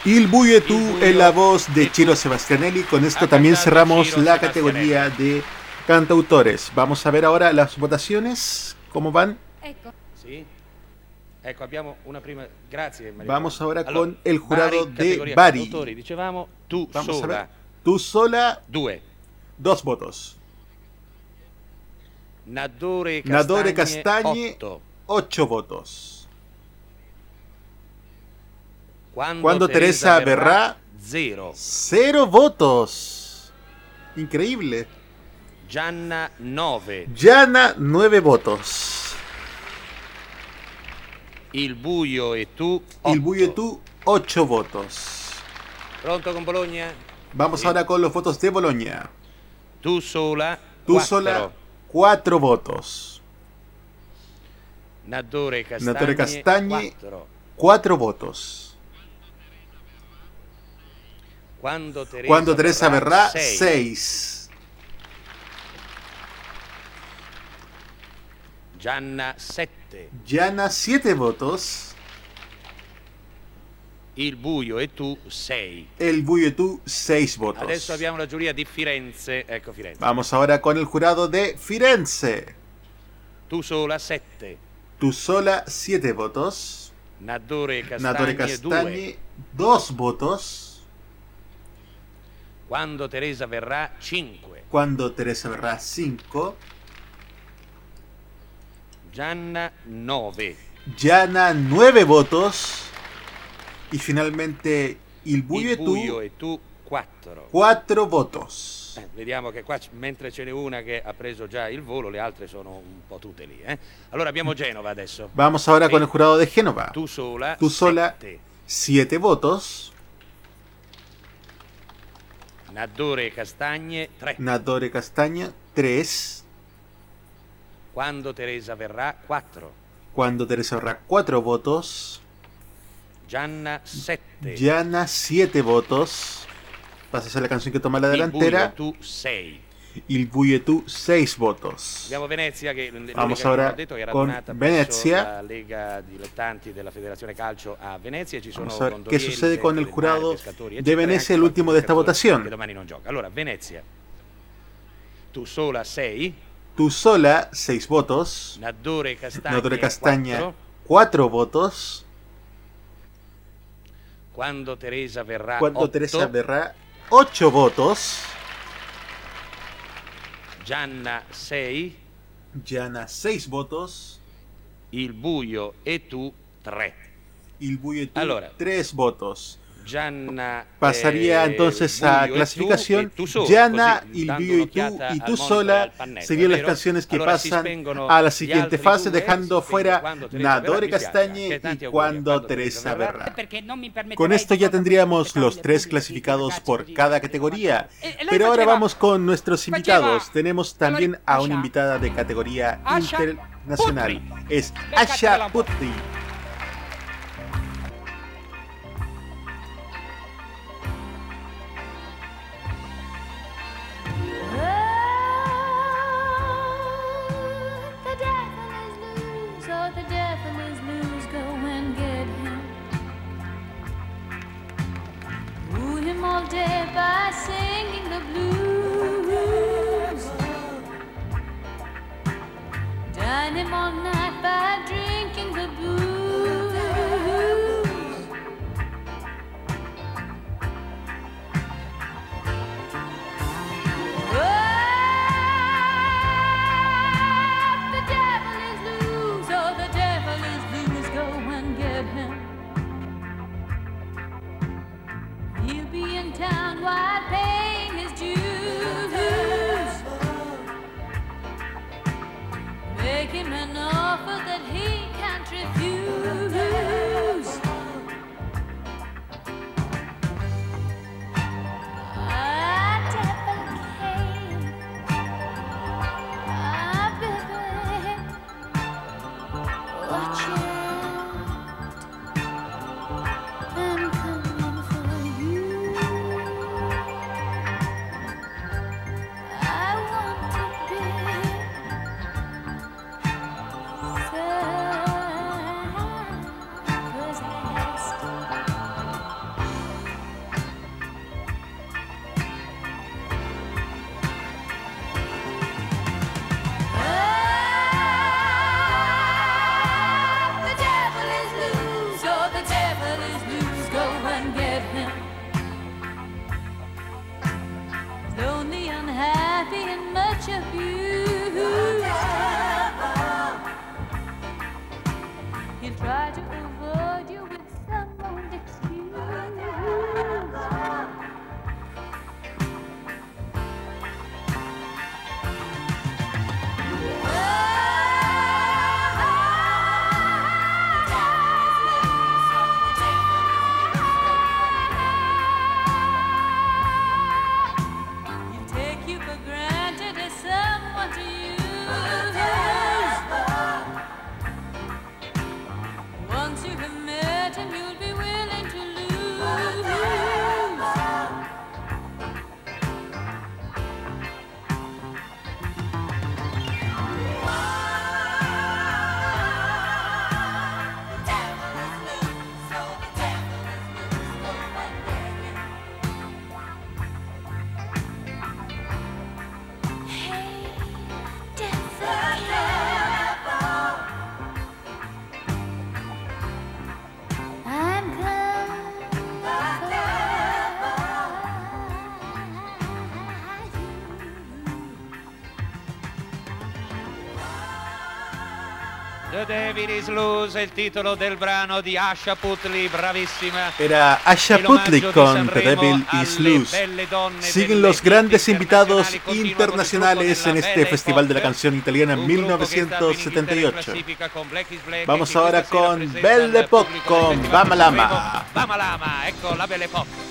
Il Buio tú en la voz de Chiro Sebastianelli. Con esto también cerramos la categoría de cantautores. Vamos a ver ahora las votaciones. ¿Cómo van? Ecco, Sì? Ecco, abbiamo una prima... Grazie Maria. Vamos ahora Allora, con el jurado Bari, de Bari. dicevamo, tu Vamos a sola, ver. Tú sola, due. dos votos. Nadore Castagne, Nadore Castagne, otto. ocho votos. Cuando Teresa Berrà, zero. cero votos. Increíble. Gianna 9. Yana, nueve votos. Il buio e tu Il Buio y tú, ocho votos. Pronto con Bologna? Vamos ahora con los votos de Boloña. Tu sola Tú quattro. sola, cuatro votos. Nadore Castagne, Nadore Castagne, quattro. Cuatro votos. Quando Teresa, Cuando Teresa sei. seis. Gianna 7. Yana, siete votos. Il buio e tu 6. El Buio y tú, seis votos. Adesso abbiamo la giuria di Firenze. Ecco Firenze. Vamos ahora con el jurado de Firenze. Tu sola 7. Tú sola, siete votos. Nadore Castagne, Natore 2. Castagne, dos votos. Quando Teresa verrà 5. Cuando Teresa Berrà, cinco. Gianna 9. Yana, nueve votos. Y finalmente Il Buio Il buio e tu 4. cuatro votos. Eh, vediamo che qua c- mentre ce n'è una che ha preso già il volo, le altre sono un po' tutte lì. eh. Allora abbiamo Genova adesso. Vamos ahora con el jurado de sola. Tú sola, sette. siete votos. Nadore Castagne 3. Nadore Castaña, tres. Quando Teresa verrà 4. Cuando Teresa Berrà, cuatro votos. Gianna 7. Yana, siete votos. Pasa a ser la canción que toma la delantera. tu 6. Il Buio y tú, seis votos. Abbiamo Venezia che Vamos ahora non ho detto che era con Venezia. Lega Dilettanti della Federazione Calcio a Venezia ci sono Vamos a ver qué gondolieri, sucede con el jurado de Venecia, el último de esta votación. Che domani non gioca. Allora, Venezia. Tu sola 6. Tú sola, votos. Nadore quattro. cuatro votos. Quando Teresa verrà Cuando. Teresa Berrà, ocho votos. Gianna 6. Yana, seis votos. Il buio e tu 3. Il Buio y tú, Allora. tres votos. Gianna, Pasaría eh, entonces a clasificación. e tu solo, Gianna, così, il dando Bio y tú y tú sola serían las canciones que pasan a la siguiente fase, dejando fuera Nadore Castañe y cuando Teresa. Berra. Con esto ya tendríamos los tres clasificados por cada categoría. E- e lei Pero ahora vamos con nuestros invitados. Tenemos también a una invitada de categoría internacional. Es Asha. Putri. Day by singing the blues. Dine him all night by drinking the blues. In Is Loose è il titolo del brano di Asha Putli, bravissima. Era Asha Putli con The Devil is Loose. Siguen los grandes invitados internacionales en este Festival de la Canción Italiana en un gruppo che sta in Inghilterra in 1978. classifica con Black is Black, Vamos ahora con Belle Époque pubblico con del Festival Bama di Lama. Sanremo. Bama Lama, ecco la Belle Époque.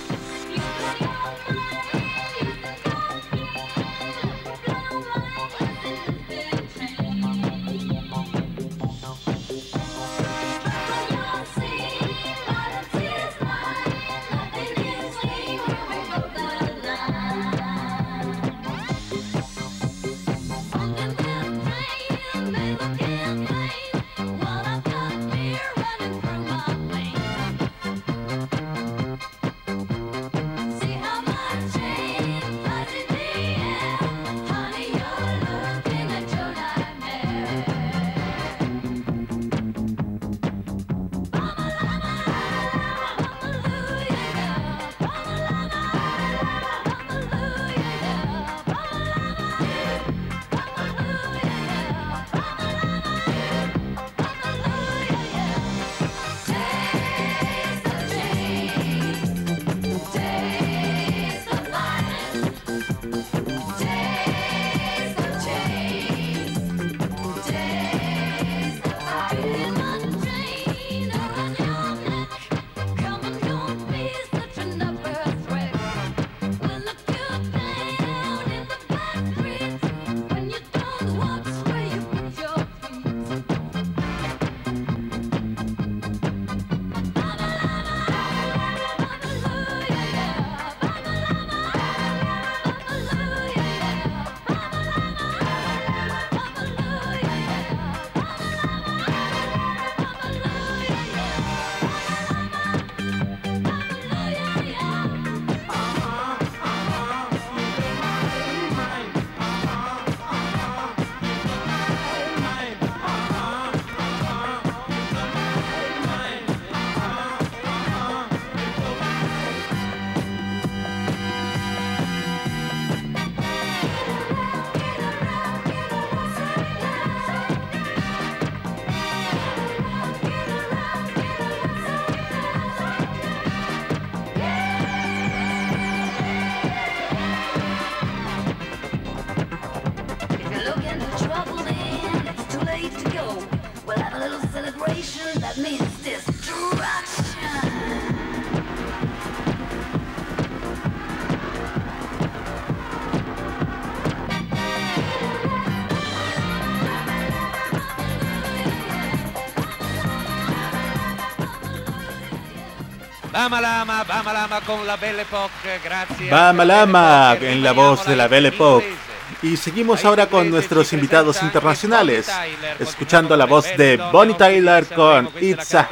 Bamalama, Bamalama con la Belle Époque, gracias. Bamalama en la voz de la Belle Époque. Y seguimos ahora con nuestros invitados internacionales, escuchando la voz de Bonnie Tyler con It's a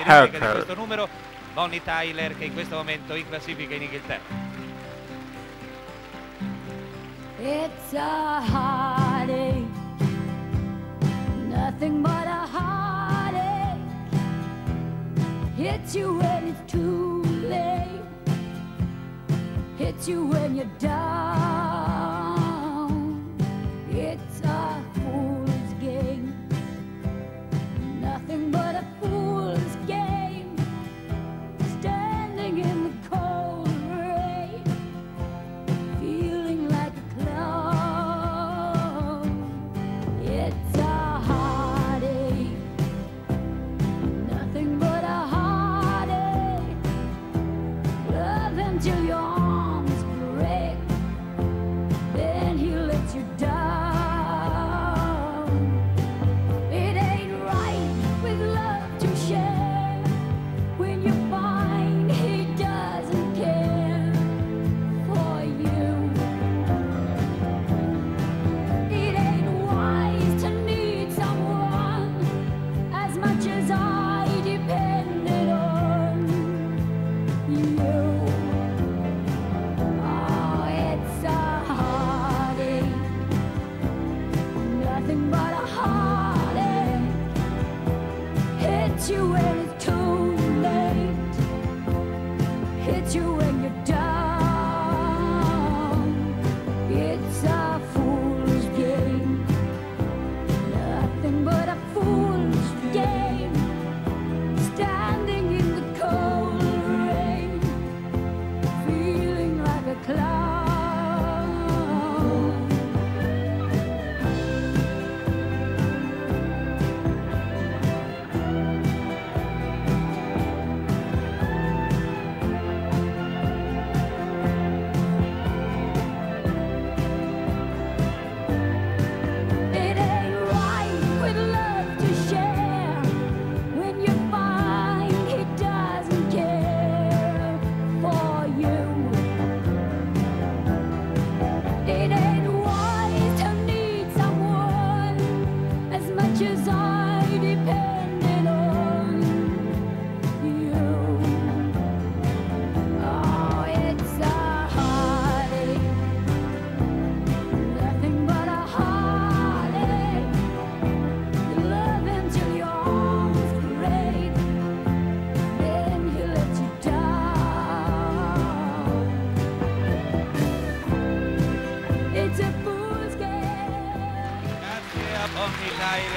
It's a heartache, nothing but a heartache. day hits you when you're down. It's a fool's game, nothing but a fool.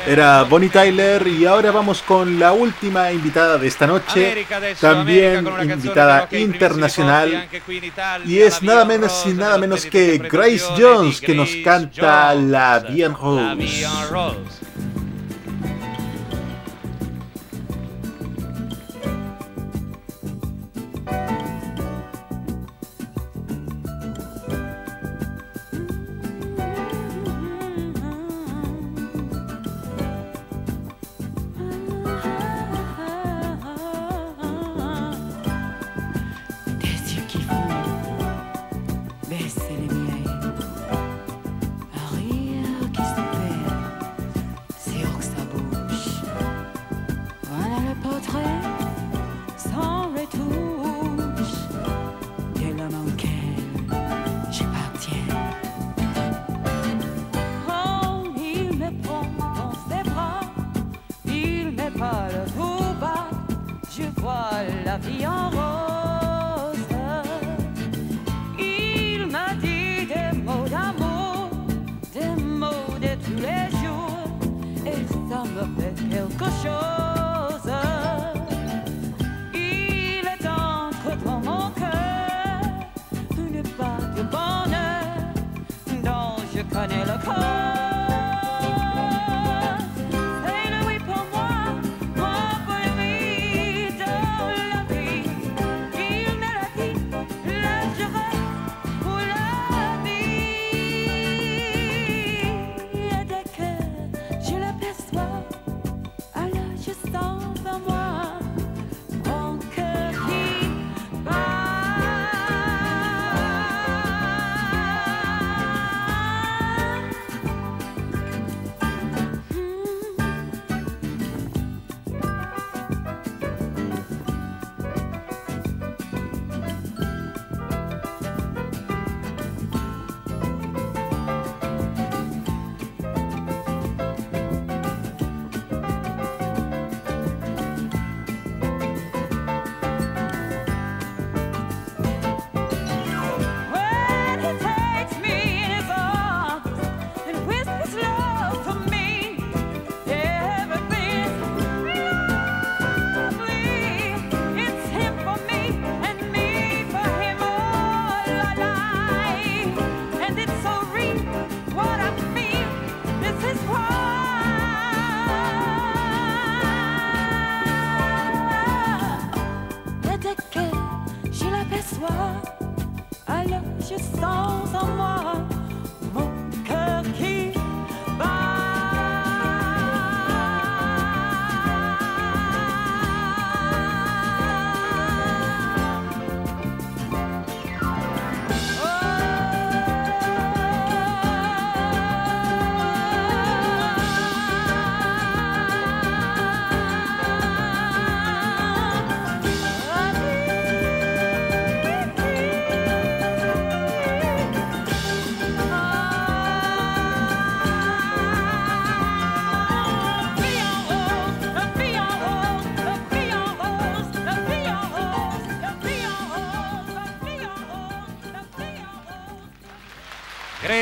Era Bonnie Tyler y ahora vamos con la última invitada de esta noche, también invitada internacional, y es nada menos y nada menos que Grace Jones que nos canta La Bien Rose. all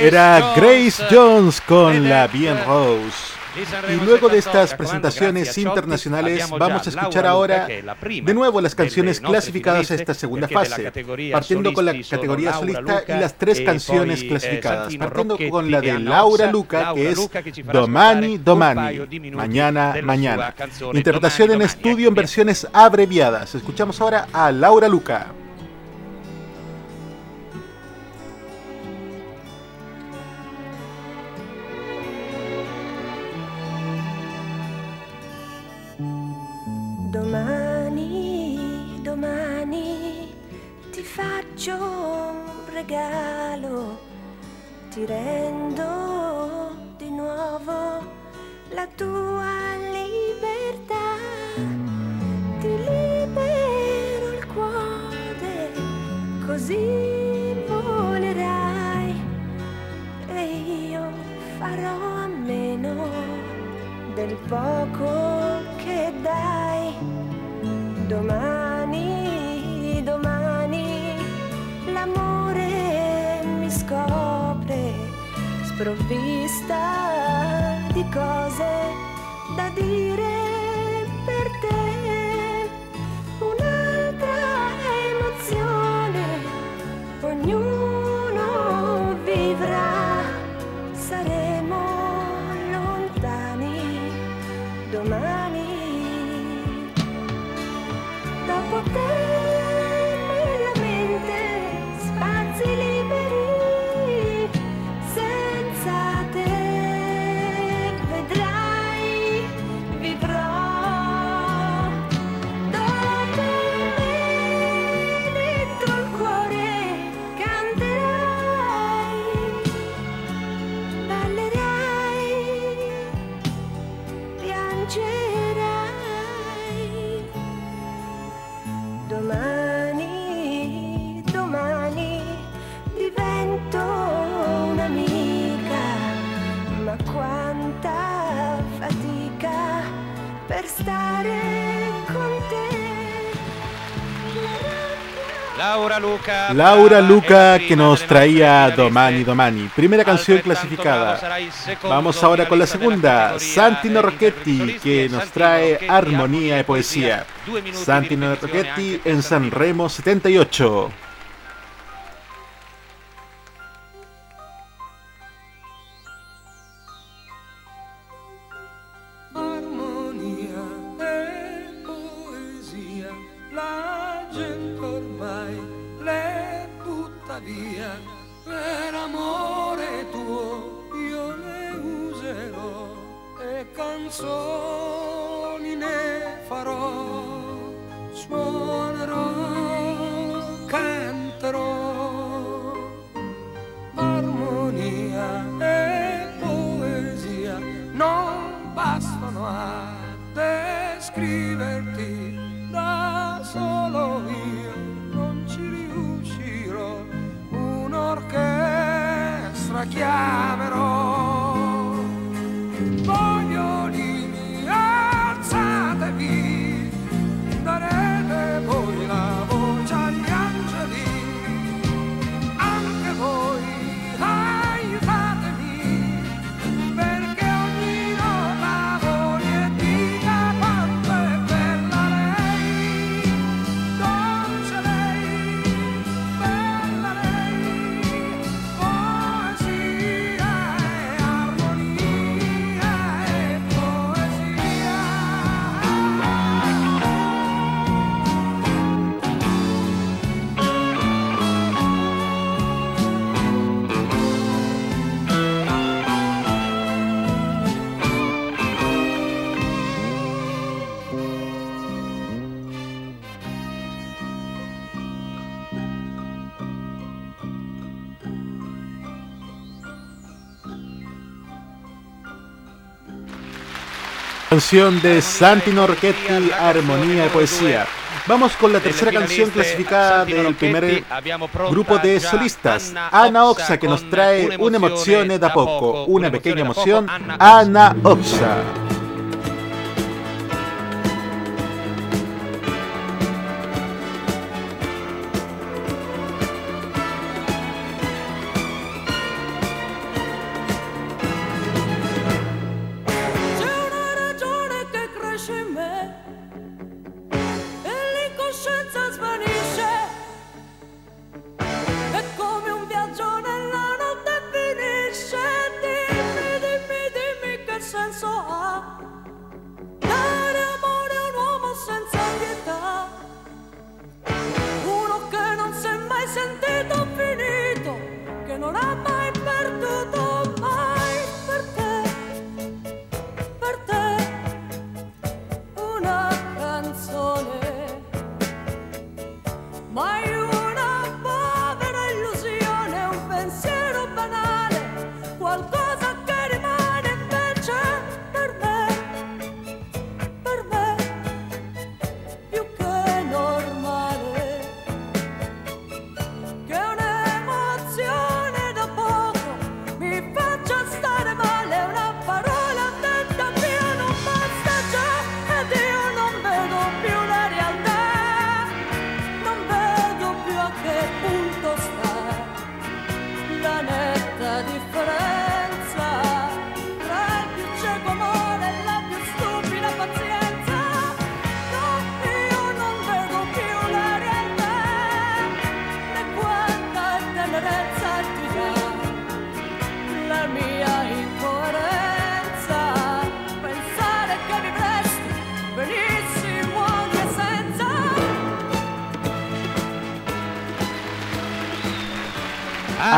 Era Grace Jones con la Bien Rose. Y luego de estas presentaciones internacionales vamos a escuchar ahora de nuevo las canciones clasificadas a esta segunda fase, partiendo con la categoría solista y las tres canciones clasificadas, partiendo con la de Laura Luca que es Domani Domani, mañana mañana. Interpretación en estudio en versiones abreviadas. Escuchamos ahora a Laura Luca. A meno del poco che dai. Domani, domani l'amore mi scopre sprovvista di cose da dire Laura Luca. Laura Luca que nos traía Domani Domani, primera canción clasificada. Vamos ahora con la segunda, Santino Rocchetti que nos trae Armonía y Poesía. Santino Rocchetti en San Remo 78. Canción de Santino Rocchetti, Armonía y Poesía. Vamos con la tercera canción clasificada del primer grupo de solistas, Ana Oxa, que nos trae una emoción da poco, una pequeña emoción, Ana Oxa.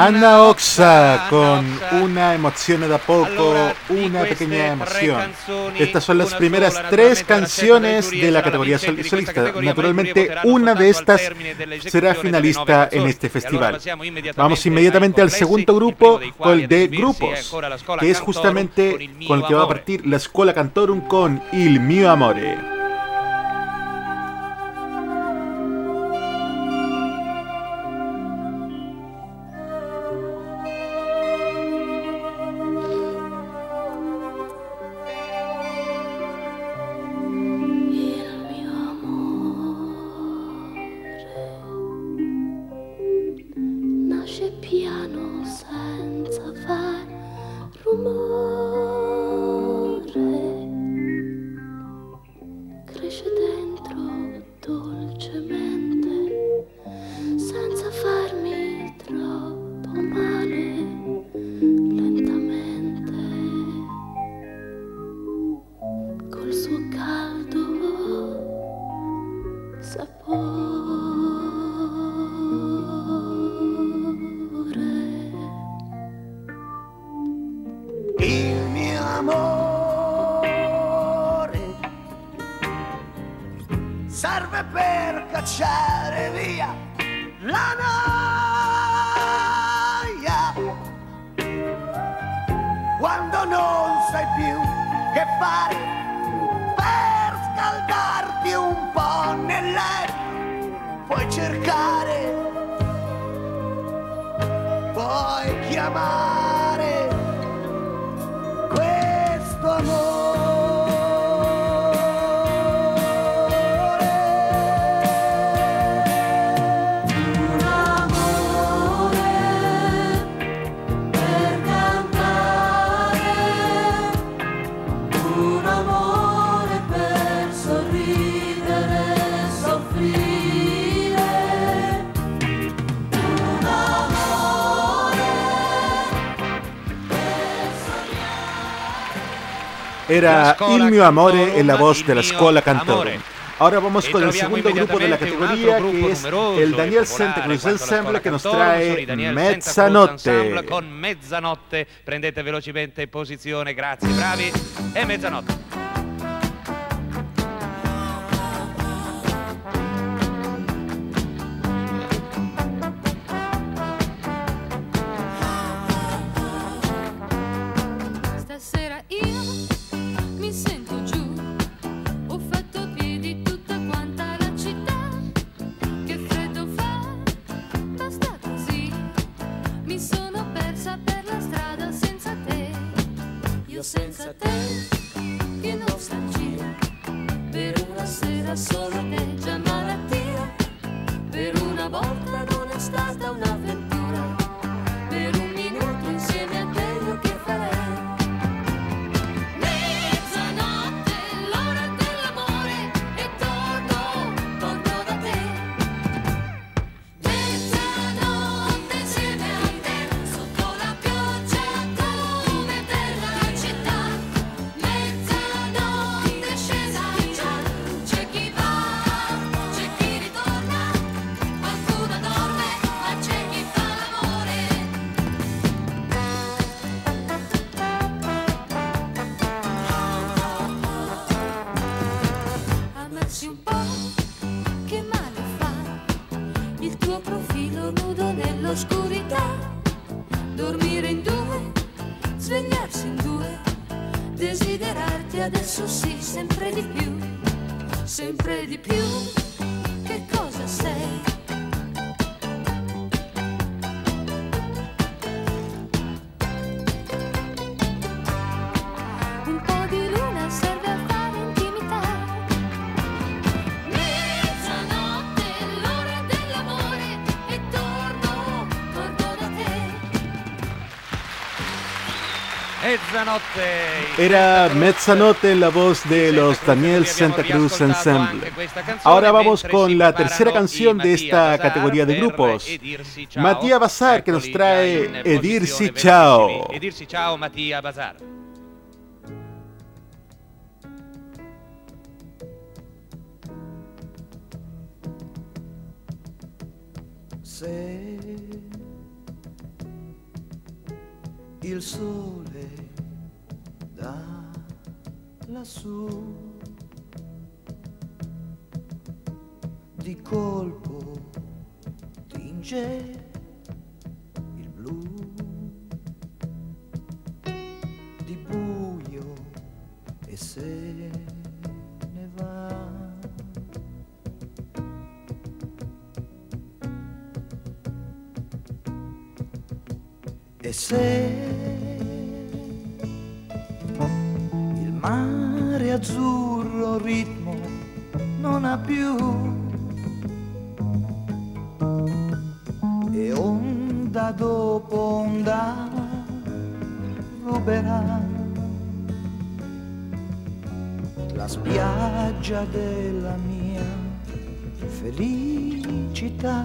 Anna Oxa con una emozione da poco, una pequeña emoción. Estas son las primeras tres canciones de la categoría sol- solista. Naturalmente, una de estas será finalista en este festival. Vamos inmediatamente al segundo grupo, con el de grupos, que es justamente con el que va a partir la Scuola Cantorum con Il mio amore. Era La Scuola Il mio amore Cantorum, en la voz de la Il mio Scuola Cantorum. amore. Ahora vamos E con el troviamo segundo grupo de la immediatamente un altro categoría, gruppo que es numeroso el e Daniel popolare Santa Cruz quanto la Ensemble, Scuola que nos Cantorum, sono trae i Daniel Santa Cruz Ensemble Mezzanotte. con mezzanotte. Prendete velocemente posizione, grazie, bravi. E mezzanotte. Era. Mezzanotte la voz de los Daniel Santa Cruz Ensemble. Ahora vamos con la tercera canción de esta categoría de grupos. Matías Bazar que nos trae Edirsi Ciao. Edirsi ciao Mattia Bazar. Il sole lassù di colpo tinge il blu di buio e se ne va. E se azzurro ritmo non ha più e onda dopo onda ruberà la spiaggia della mia felicità.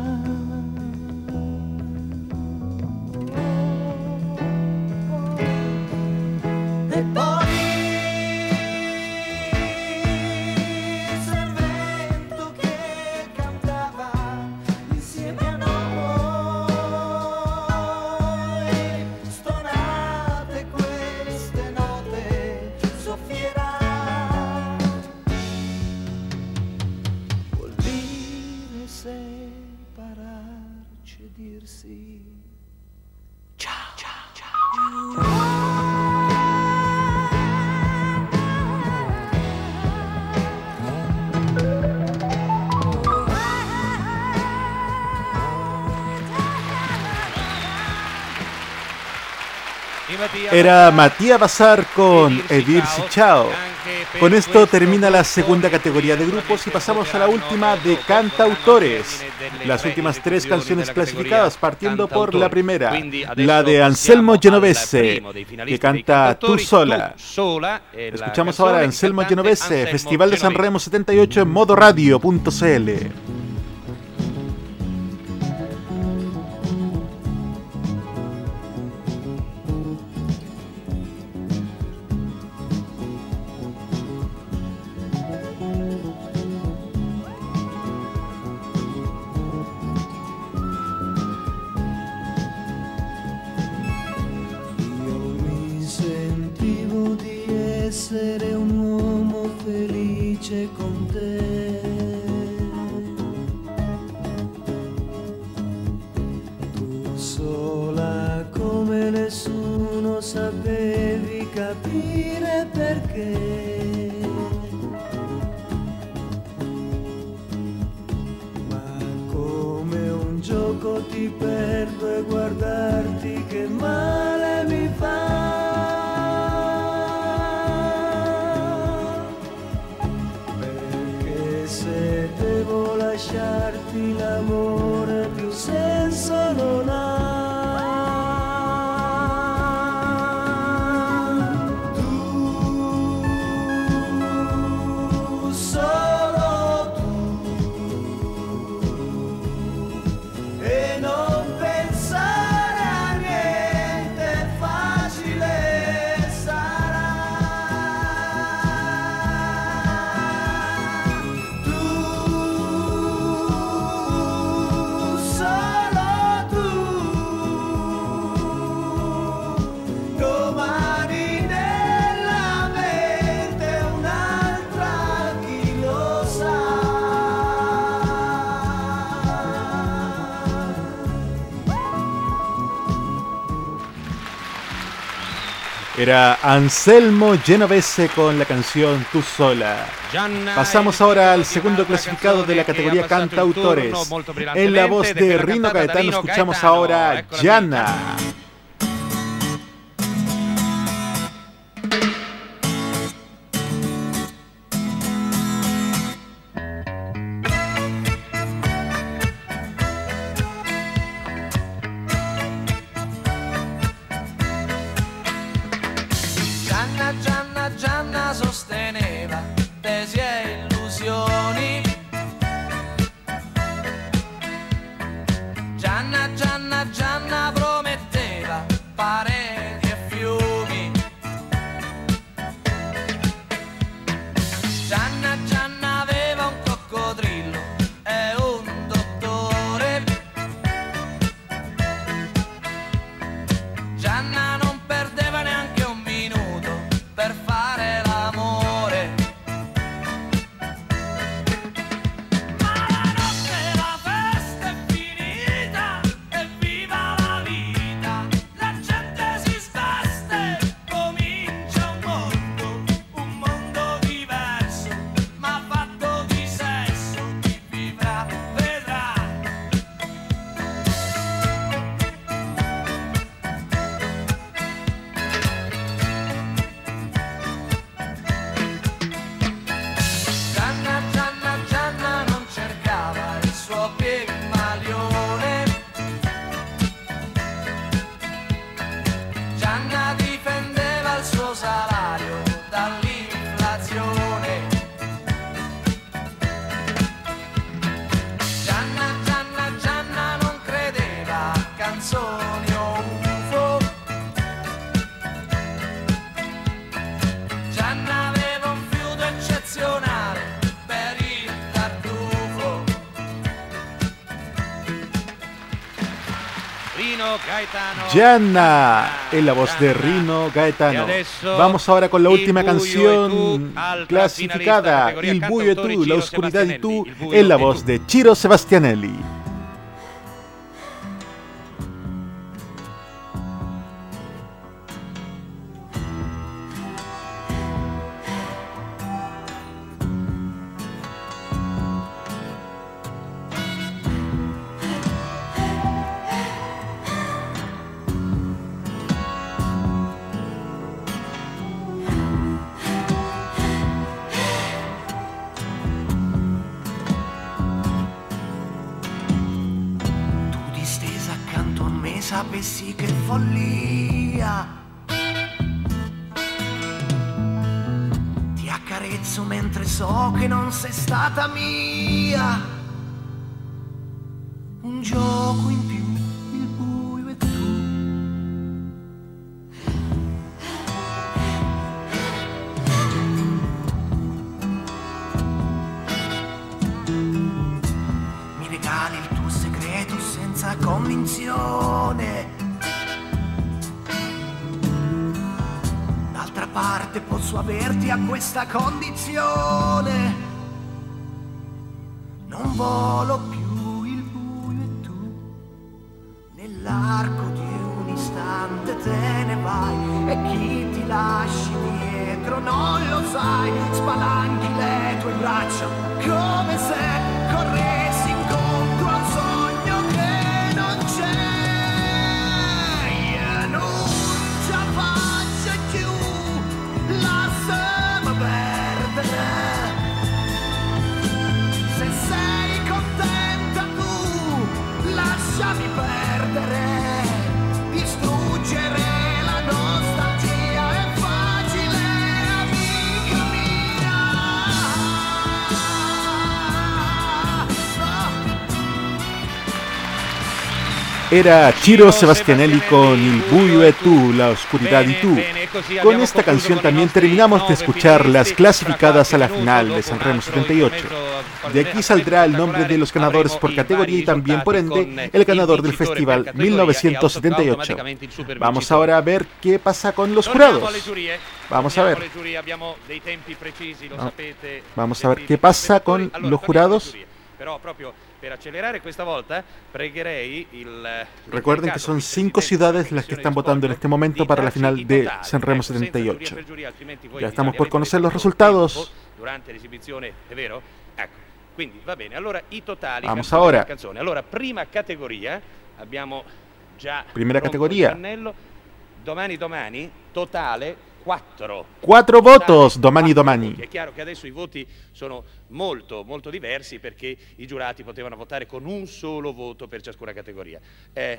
Era Matías Bazar con Edirsi Chao. Con esto termina la segunda categoría de grupos y pasamos a la última de cantautores. Las últimas tres canciones clasificadas, partiendo por la primera, la de Anselmo Genovese, que canta Tú sola. Escuchamos ahora Anselmo Genovese, Festival de San Remo 78 en modo Era Anselmo Genovese con la canción Tú sola. Pasamos ahora al segundo clasificado de la categoría cantautores. En la voz de Rino Gaetano escuchamos ahora Yana. Gianna, Gianna, en la voz de Rino Gaetano. Vamos ahora con la última canción clasificada, Il buio e tu, la oscuridad y tú, en la voz de Ciro Sebastianelli. Era Ciro Sebastianelli con Il buio e tu, la oscuridad y tú. Con esta canción también terminamos de escuchar las clasificadas a la final de Sanremo 78. De aquí saldrá el nombre de los ganadores por categoría y también, por ende, el ganador del festival 1978. Vamos ahora a ver qué pasa con los jurados. Vamos a ver. Vamos a ver qué pasa con los jurados. Per volta pregherei il Recuerden que son cinco ciudades las que están votando en este momento para la final de Sanremo 78. Ya estamos por conocer los resultados. Vamos ahora. Primera pannello. Domani domani totale 4. Cuatro votos, Domani Domani. È chiaro che adesso i voti sono molto, molto diversi perché i giurati potevano votare con un solo voto per ciascuna categoria. Eh,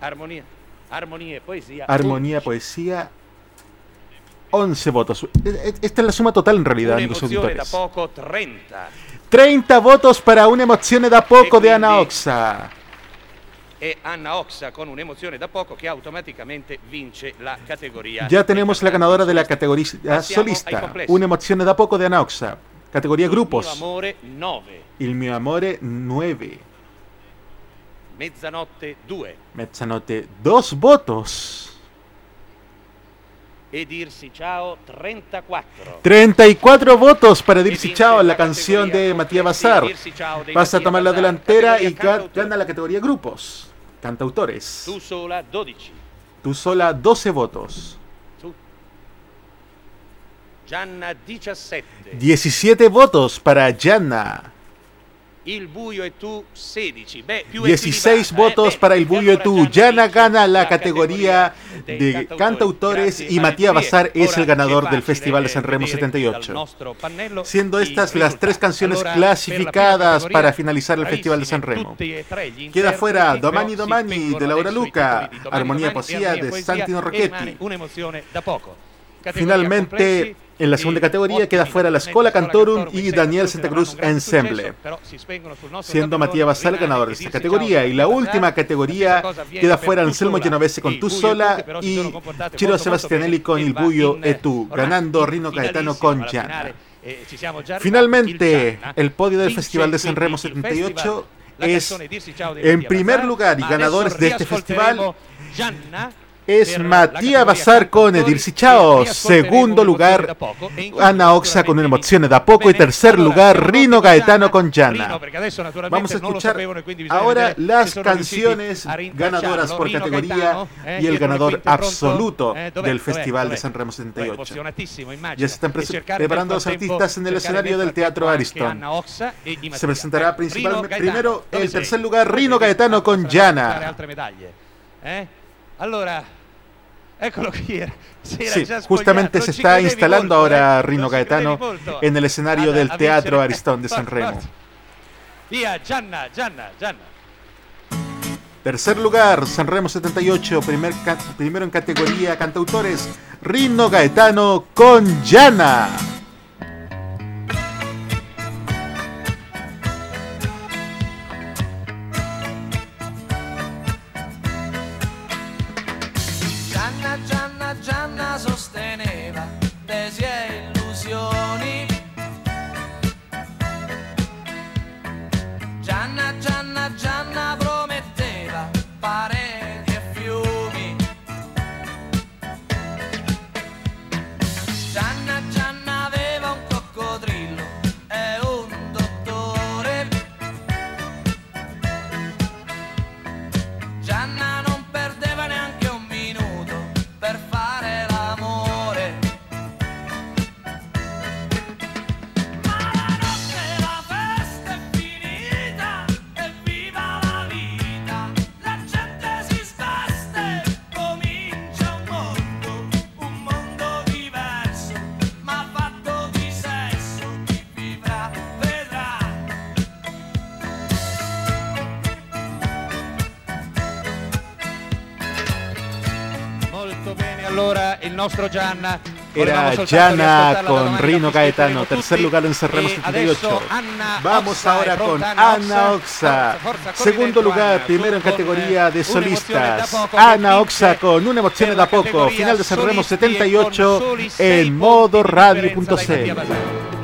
armonia, armonia e poesia. Armonía, poesía. 11 votos. E- e- Esta es la suma total en realidad de los Un'emozione da auditores. poco 30. 30 votos para una emoción da poco de Ana Oxa. E Anna Oxa con un'emozione da poco che automaticamente vince la categoria. Ya tenemos la ganadora de la categoría solista. Una emoción da poco de Ana Oxa. Categoría Mio grupos. amore 9. Il mio amore 9. Mezzanotte 2. Mezzanotte 2 votos. E dirsi ciao 34. 34 votos para Dirsi Chao, la canción de Matías Bazar. Pasa a tomar la delantera y ga- gana la categoría grupos. Cantautores. Tu sola 12. Tú sola 12 votos. Gianna 17. 17 votos para Gianna. Il buio e tu 16. Beh, più 16 equilibrata, votos eh? para el Bullo y tú. Gianna gana la categoría de cantautores y Matías Bazar es el ganador del Festival de Sanremo 78. Siendo estas las tres canciones clasificadas para finalizar el Festival de Sanremo. Queda fuera Domani Domani de Laura Luca, Armonía Poesía de Santino Rocchetti. Poco. Finalmente, en la segunda categoría queda fuera la Scola Cantorum y Daniel Santa Cruz Ensemble, siendo Matías Basal ganador de esta categoría. Y la última categoría queda fuera Anselmo Genovese con Tu Sola y Ciro Sebastianelli con Il Buio e Tu, ganando Rino Caetano con Gianna. Eh. Finalmente, el podio del Festival de Sanremo quindi il 78 la es, en primer lugar y ganadores de este festival Gianna es categoria Bazar con e Chao, segundo lugar Ana Oxa con emozione da poco y tercer lugar Rino Gaetano con Gianna. Vamos a escuchar ahora las canciones ganadoras por categoría y el ganador absoluto del? Festival de Sanremo Dov'è? 78. Emozionatissimo, immagino. Ya se están preparando los artistas en el escenario del Teatro Ariston. Se Mattia. presentará principalmente primero el tercer lugar Rino Gaetano con Gianna. Allora, eccolo qui. Sí, justamente se está instalando ahora eh? Rino Gaetano en el escenario del Teatro. Aristón de Sanremo. forza. Via, Gianna, Gianna, Gianna. Tercer lugar, Sanremo 78, primer primero en categoría cantautores, Rino Gaetano con. Gianna, Gianna, sosteneva tesi e nostro Gianna. Era Gianna con Rino Gaetano, tutti. tercer lugar en E 78. adesso Anna Vamos ahora con Ana Oxa. Segundo lugar, primero en con, categoría de eh, solistas. Ana Oxa con una emoción da poco, final de Sanremo solisti e con 78 soli sei en punti di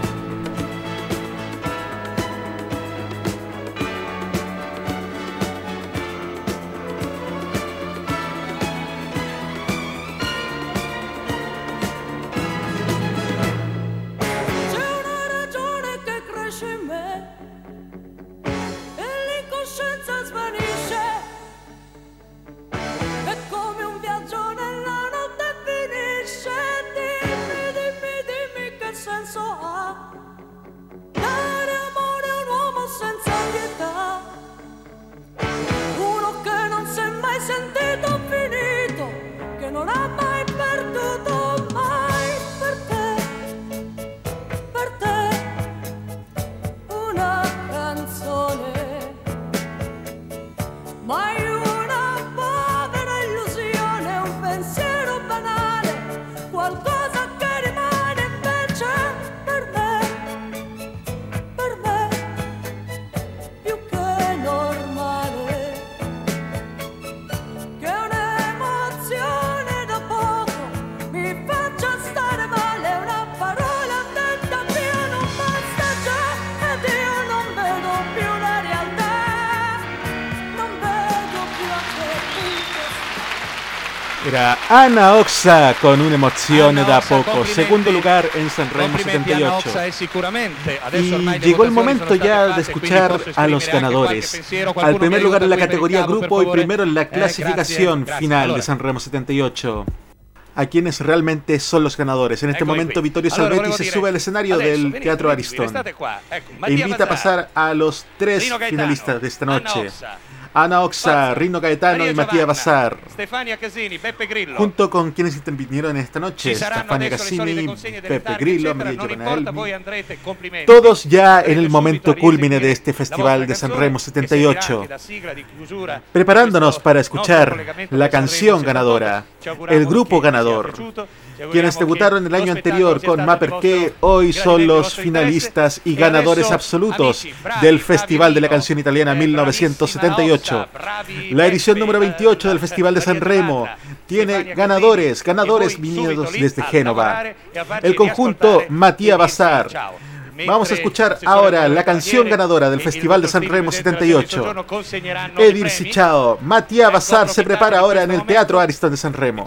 Ana Oxa con una emoción Anna da Oxa, poco, segundo lugar en Sanremo Complimenti Anna 78. Oxa, e sicuramente adesso Y llegó el momento ya de escuchar a los ganadores. Al primer lugar en la categoría grupo y primero en la Eh, clasificación final de Sanremo 78. A quienes realmente son los ganadores. En este momento. Vittorio Salvetti se sube al escenario del Teatro Aristón. E invita a pasar a los tres finalistas de esta noche. Ana Oxa, Rino Gaetano Maria y Matías Bazar. Stefania Casini, Beppe Grillo. Junto con quienes intervinieron esta noche, Stefania Pepe targhe, Grillo, María complimenti. Todos ya en el momento culmine de este Festival de che seguirà 78. anche la sigla di chiusura Preparándonos para escuchar la canción 78. ganadora, el grupo ganador. Quienes debutaron el año anterior con stato Ma di Perché, vostro hoy son los finalistas y ganadores absolutos del Festival de la Canción Italiana eh, 1978. bravissima Ossa, bravi La edición número 28 del Festival de Sanremo Giovanna, tiene ganadores, ganadores lì desde Génova. El conjunto dirci Bazar. Vamos a escuchar ahora la canción ganadora del Festival de Sanremo 78. Edir Sichao. Matías Bazar se prepara ahora en el Teatro Ariston de da Sanremo.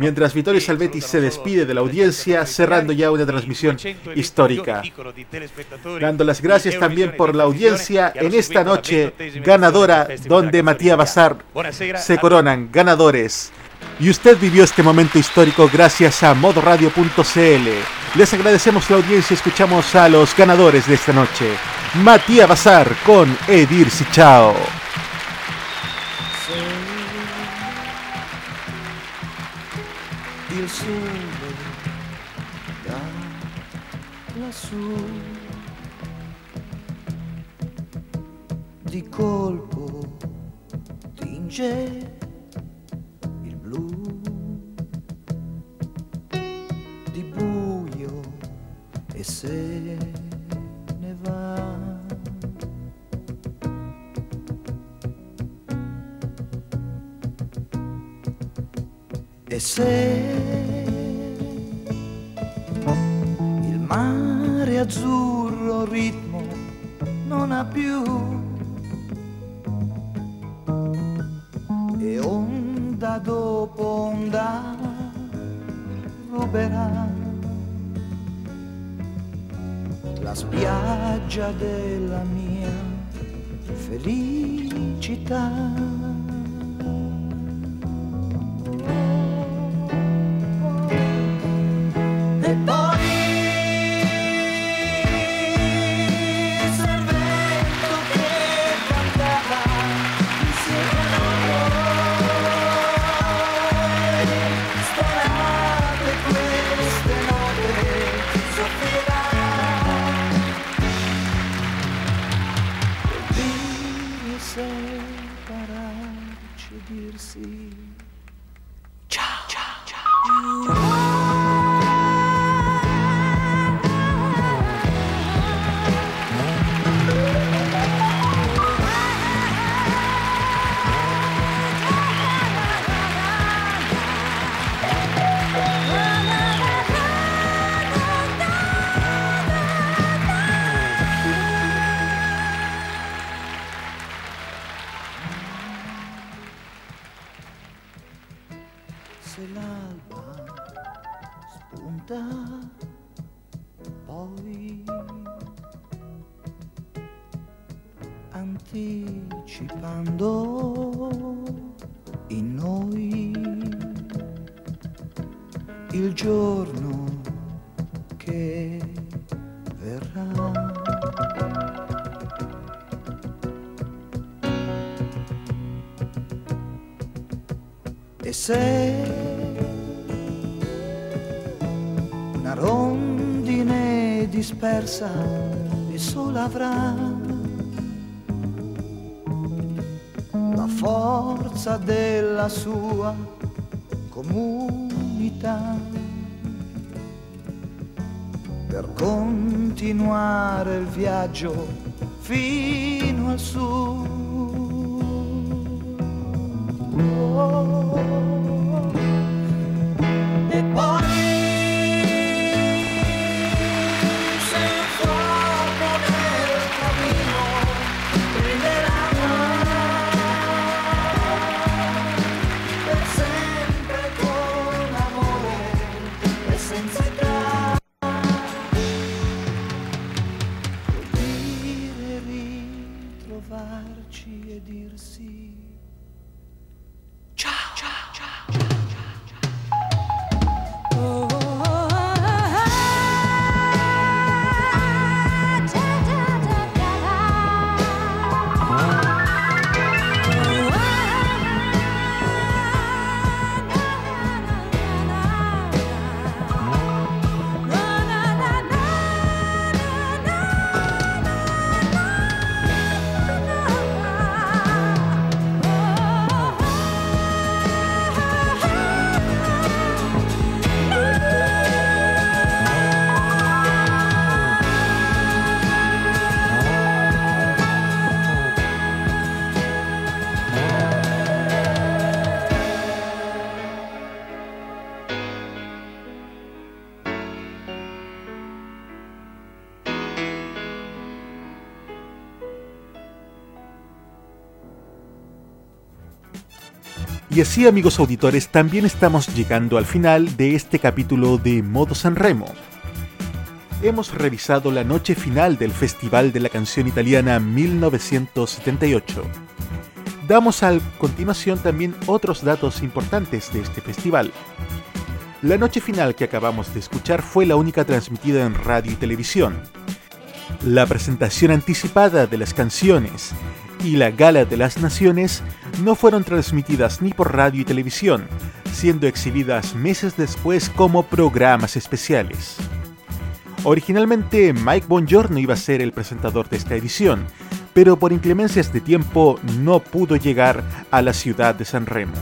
Mientras Vittorio Salvetti se despide de la audiencia, cerrando ya una transmisión histórica. Dando las gracias también por la audiencia en esta noche ganadora donde Matías Bazar se coronan ganadores. Y usted vivió este momento histórico gracias a modoradio.cl. Les agradecemos la audiencia y escuchamos a los ganadores de esta noche. Matías Bazar con Edir Sichao. colpo e se ne va. E se il mare azzurro ritmo non ha più e onda dopo onda ruberà la spiaggia della mia felicità. E poi separarci e dirsi dispersa e sola avrà la forza della sua comunità per continuare il viaggio fino al sud. Así amigos auditores, también estamos llegando al final de este capítulo de Modo Sanremo. Hemos revisado la noche final del Festival de la Canción Italiana 1978. Damos a continuación también otros datos importantes de este festival. La noche final que acabamos de escuchar fue la única transmitida en radio y televisión. La presentación anticipada de las canciones y la Gala de las Naciones no fueron transmitidas ni por radio y televisión, siendo exhibidas meses después como programas especiales. Originalmente Mike Bongiorno iba a ser el presentador de esta edición, pero por inclemencias de tiempo no pudo llegar a la ciudad de San Remo.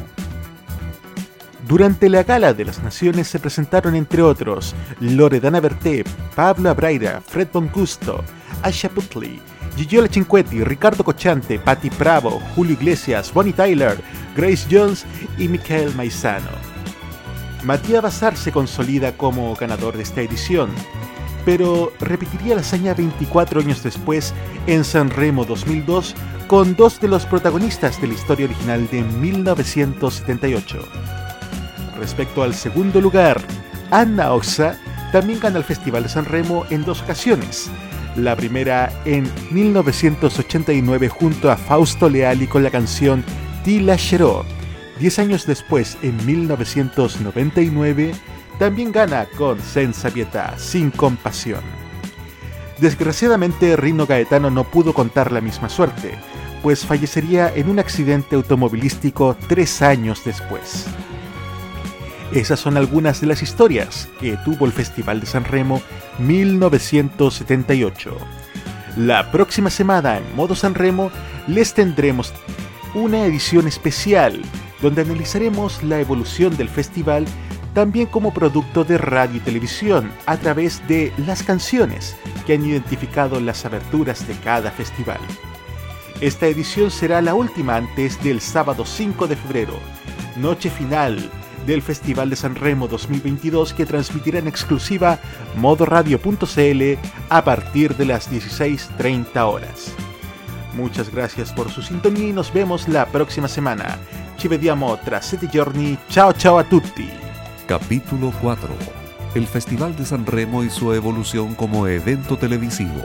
Durante la Gala de las Naciones se presentaron entre otros Loredana Berté, Pablo Abraira, Fred Bongusto, Asha Putley, Gigiola Cinquetti, Ricardo Cochante, Patti Bravo, Julio Iglesias, Bonnie Tyler, Grace Jones y Michael Maizano. Matías Bazar se consolida como ganador de esta edición, pero repetiría la hazaña 24 años después en San Remo 2002 con dos de los protagonistas de la historia original de 1978. Respecto al segundo lugar, Anna Oxa también gana el Festival de San Remo en dos ocasiones. La primera en 1989 junto a Fausto Leali con la canción Ti lascerò. Diez años después, en 1999, también gana con Senza Pietà, sin compasión. Desgraciadamente, Rino Gaetano no pudo contar la misma suerte, pues fallecería en un accidente automovilístico tres años después. Esas son algunas de las historias que tuvo el Festival de San Remo 1978. La próxima semana en Modo San Remo les tendremos una edición especial donde analizaremos la evolución del festival también como producto de radio y televisión a través de las canciones que han identificado las aberturas de cada festival. Esta edición será la última antes del sábado 5 de febrero, noche final del Festival de San Remo 2022 que transmitirá en exclusiva modoradio.cl a partir de las 16.30 horas. Muchas gracias por su sintonía y nos vemos la próxima semana. Ci vediamo tra sette giorni. Ciao ciao a tutti. Capítulo 4. El Festival de San Remo y su evolución como evento televisivo.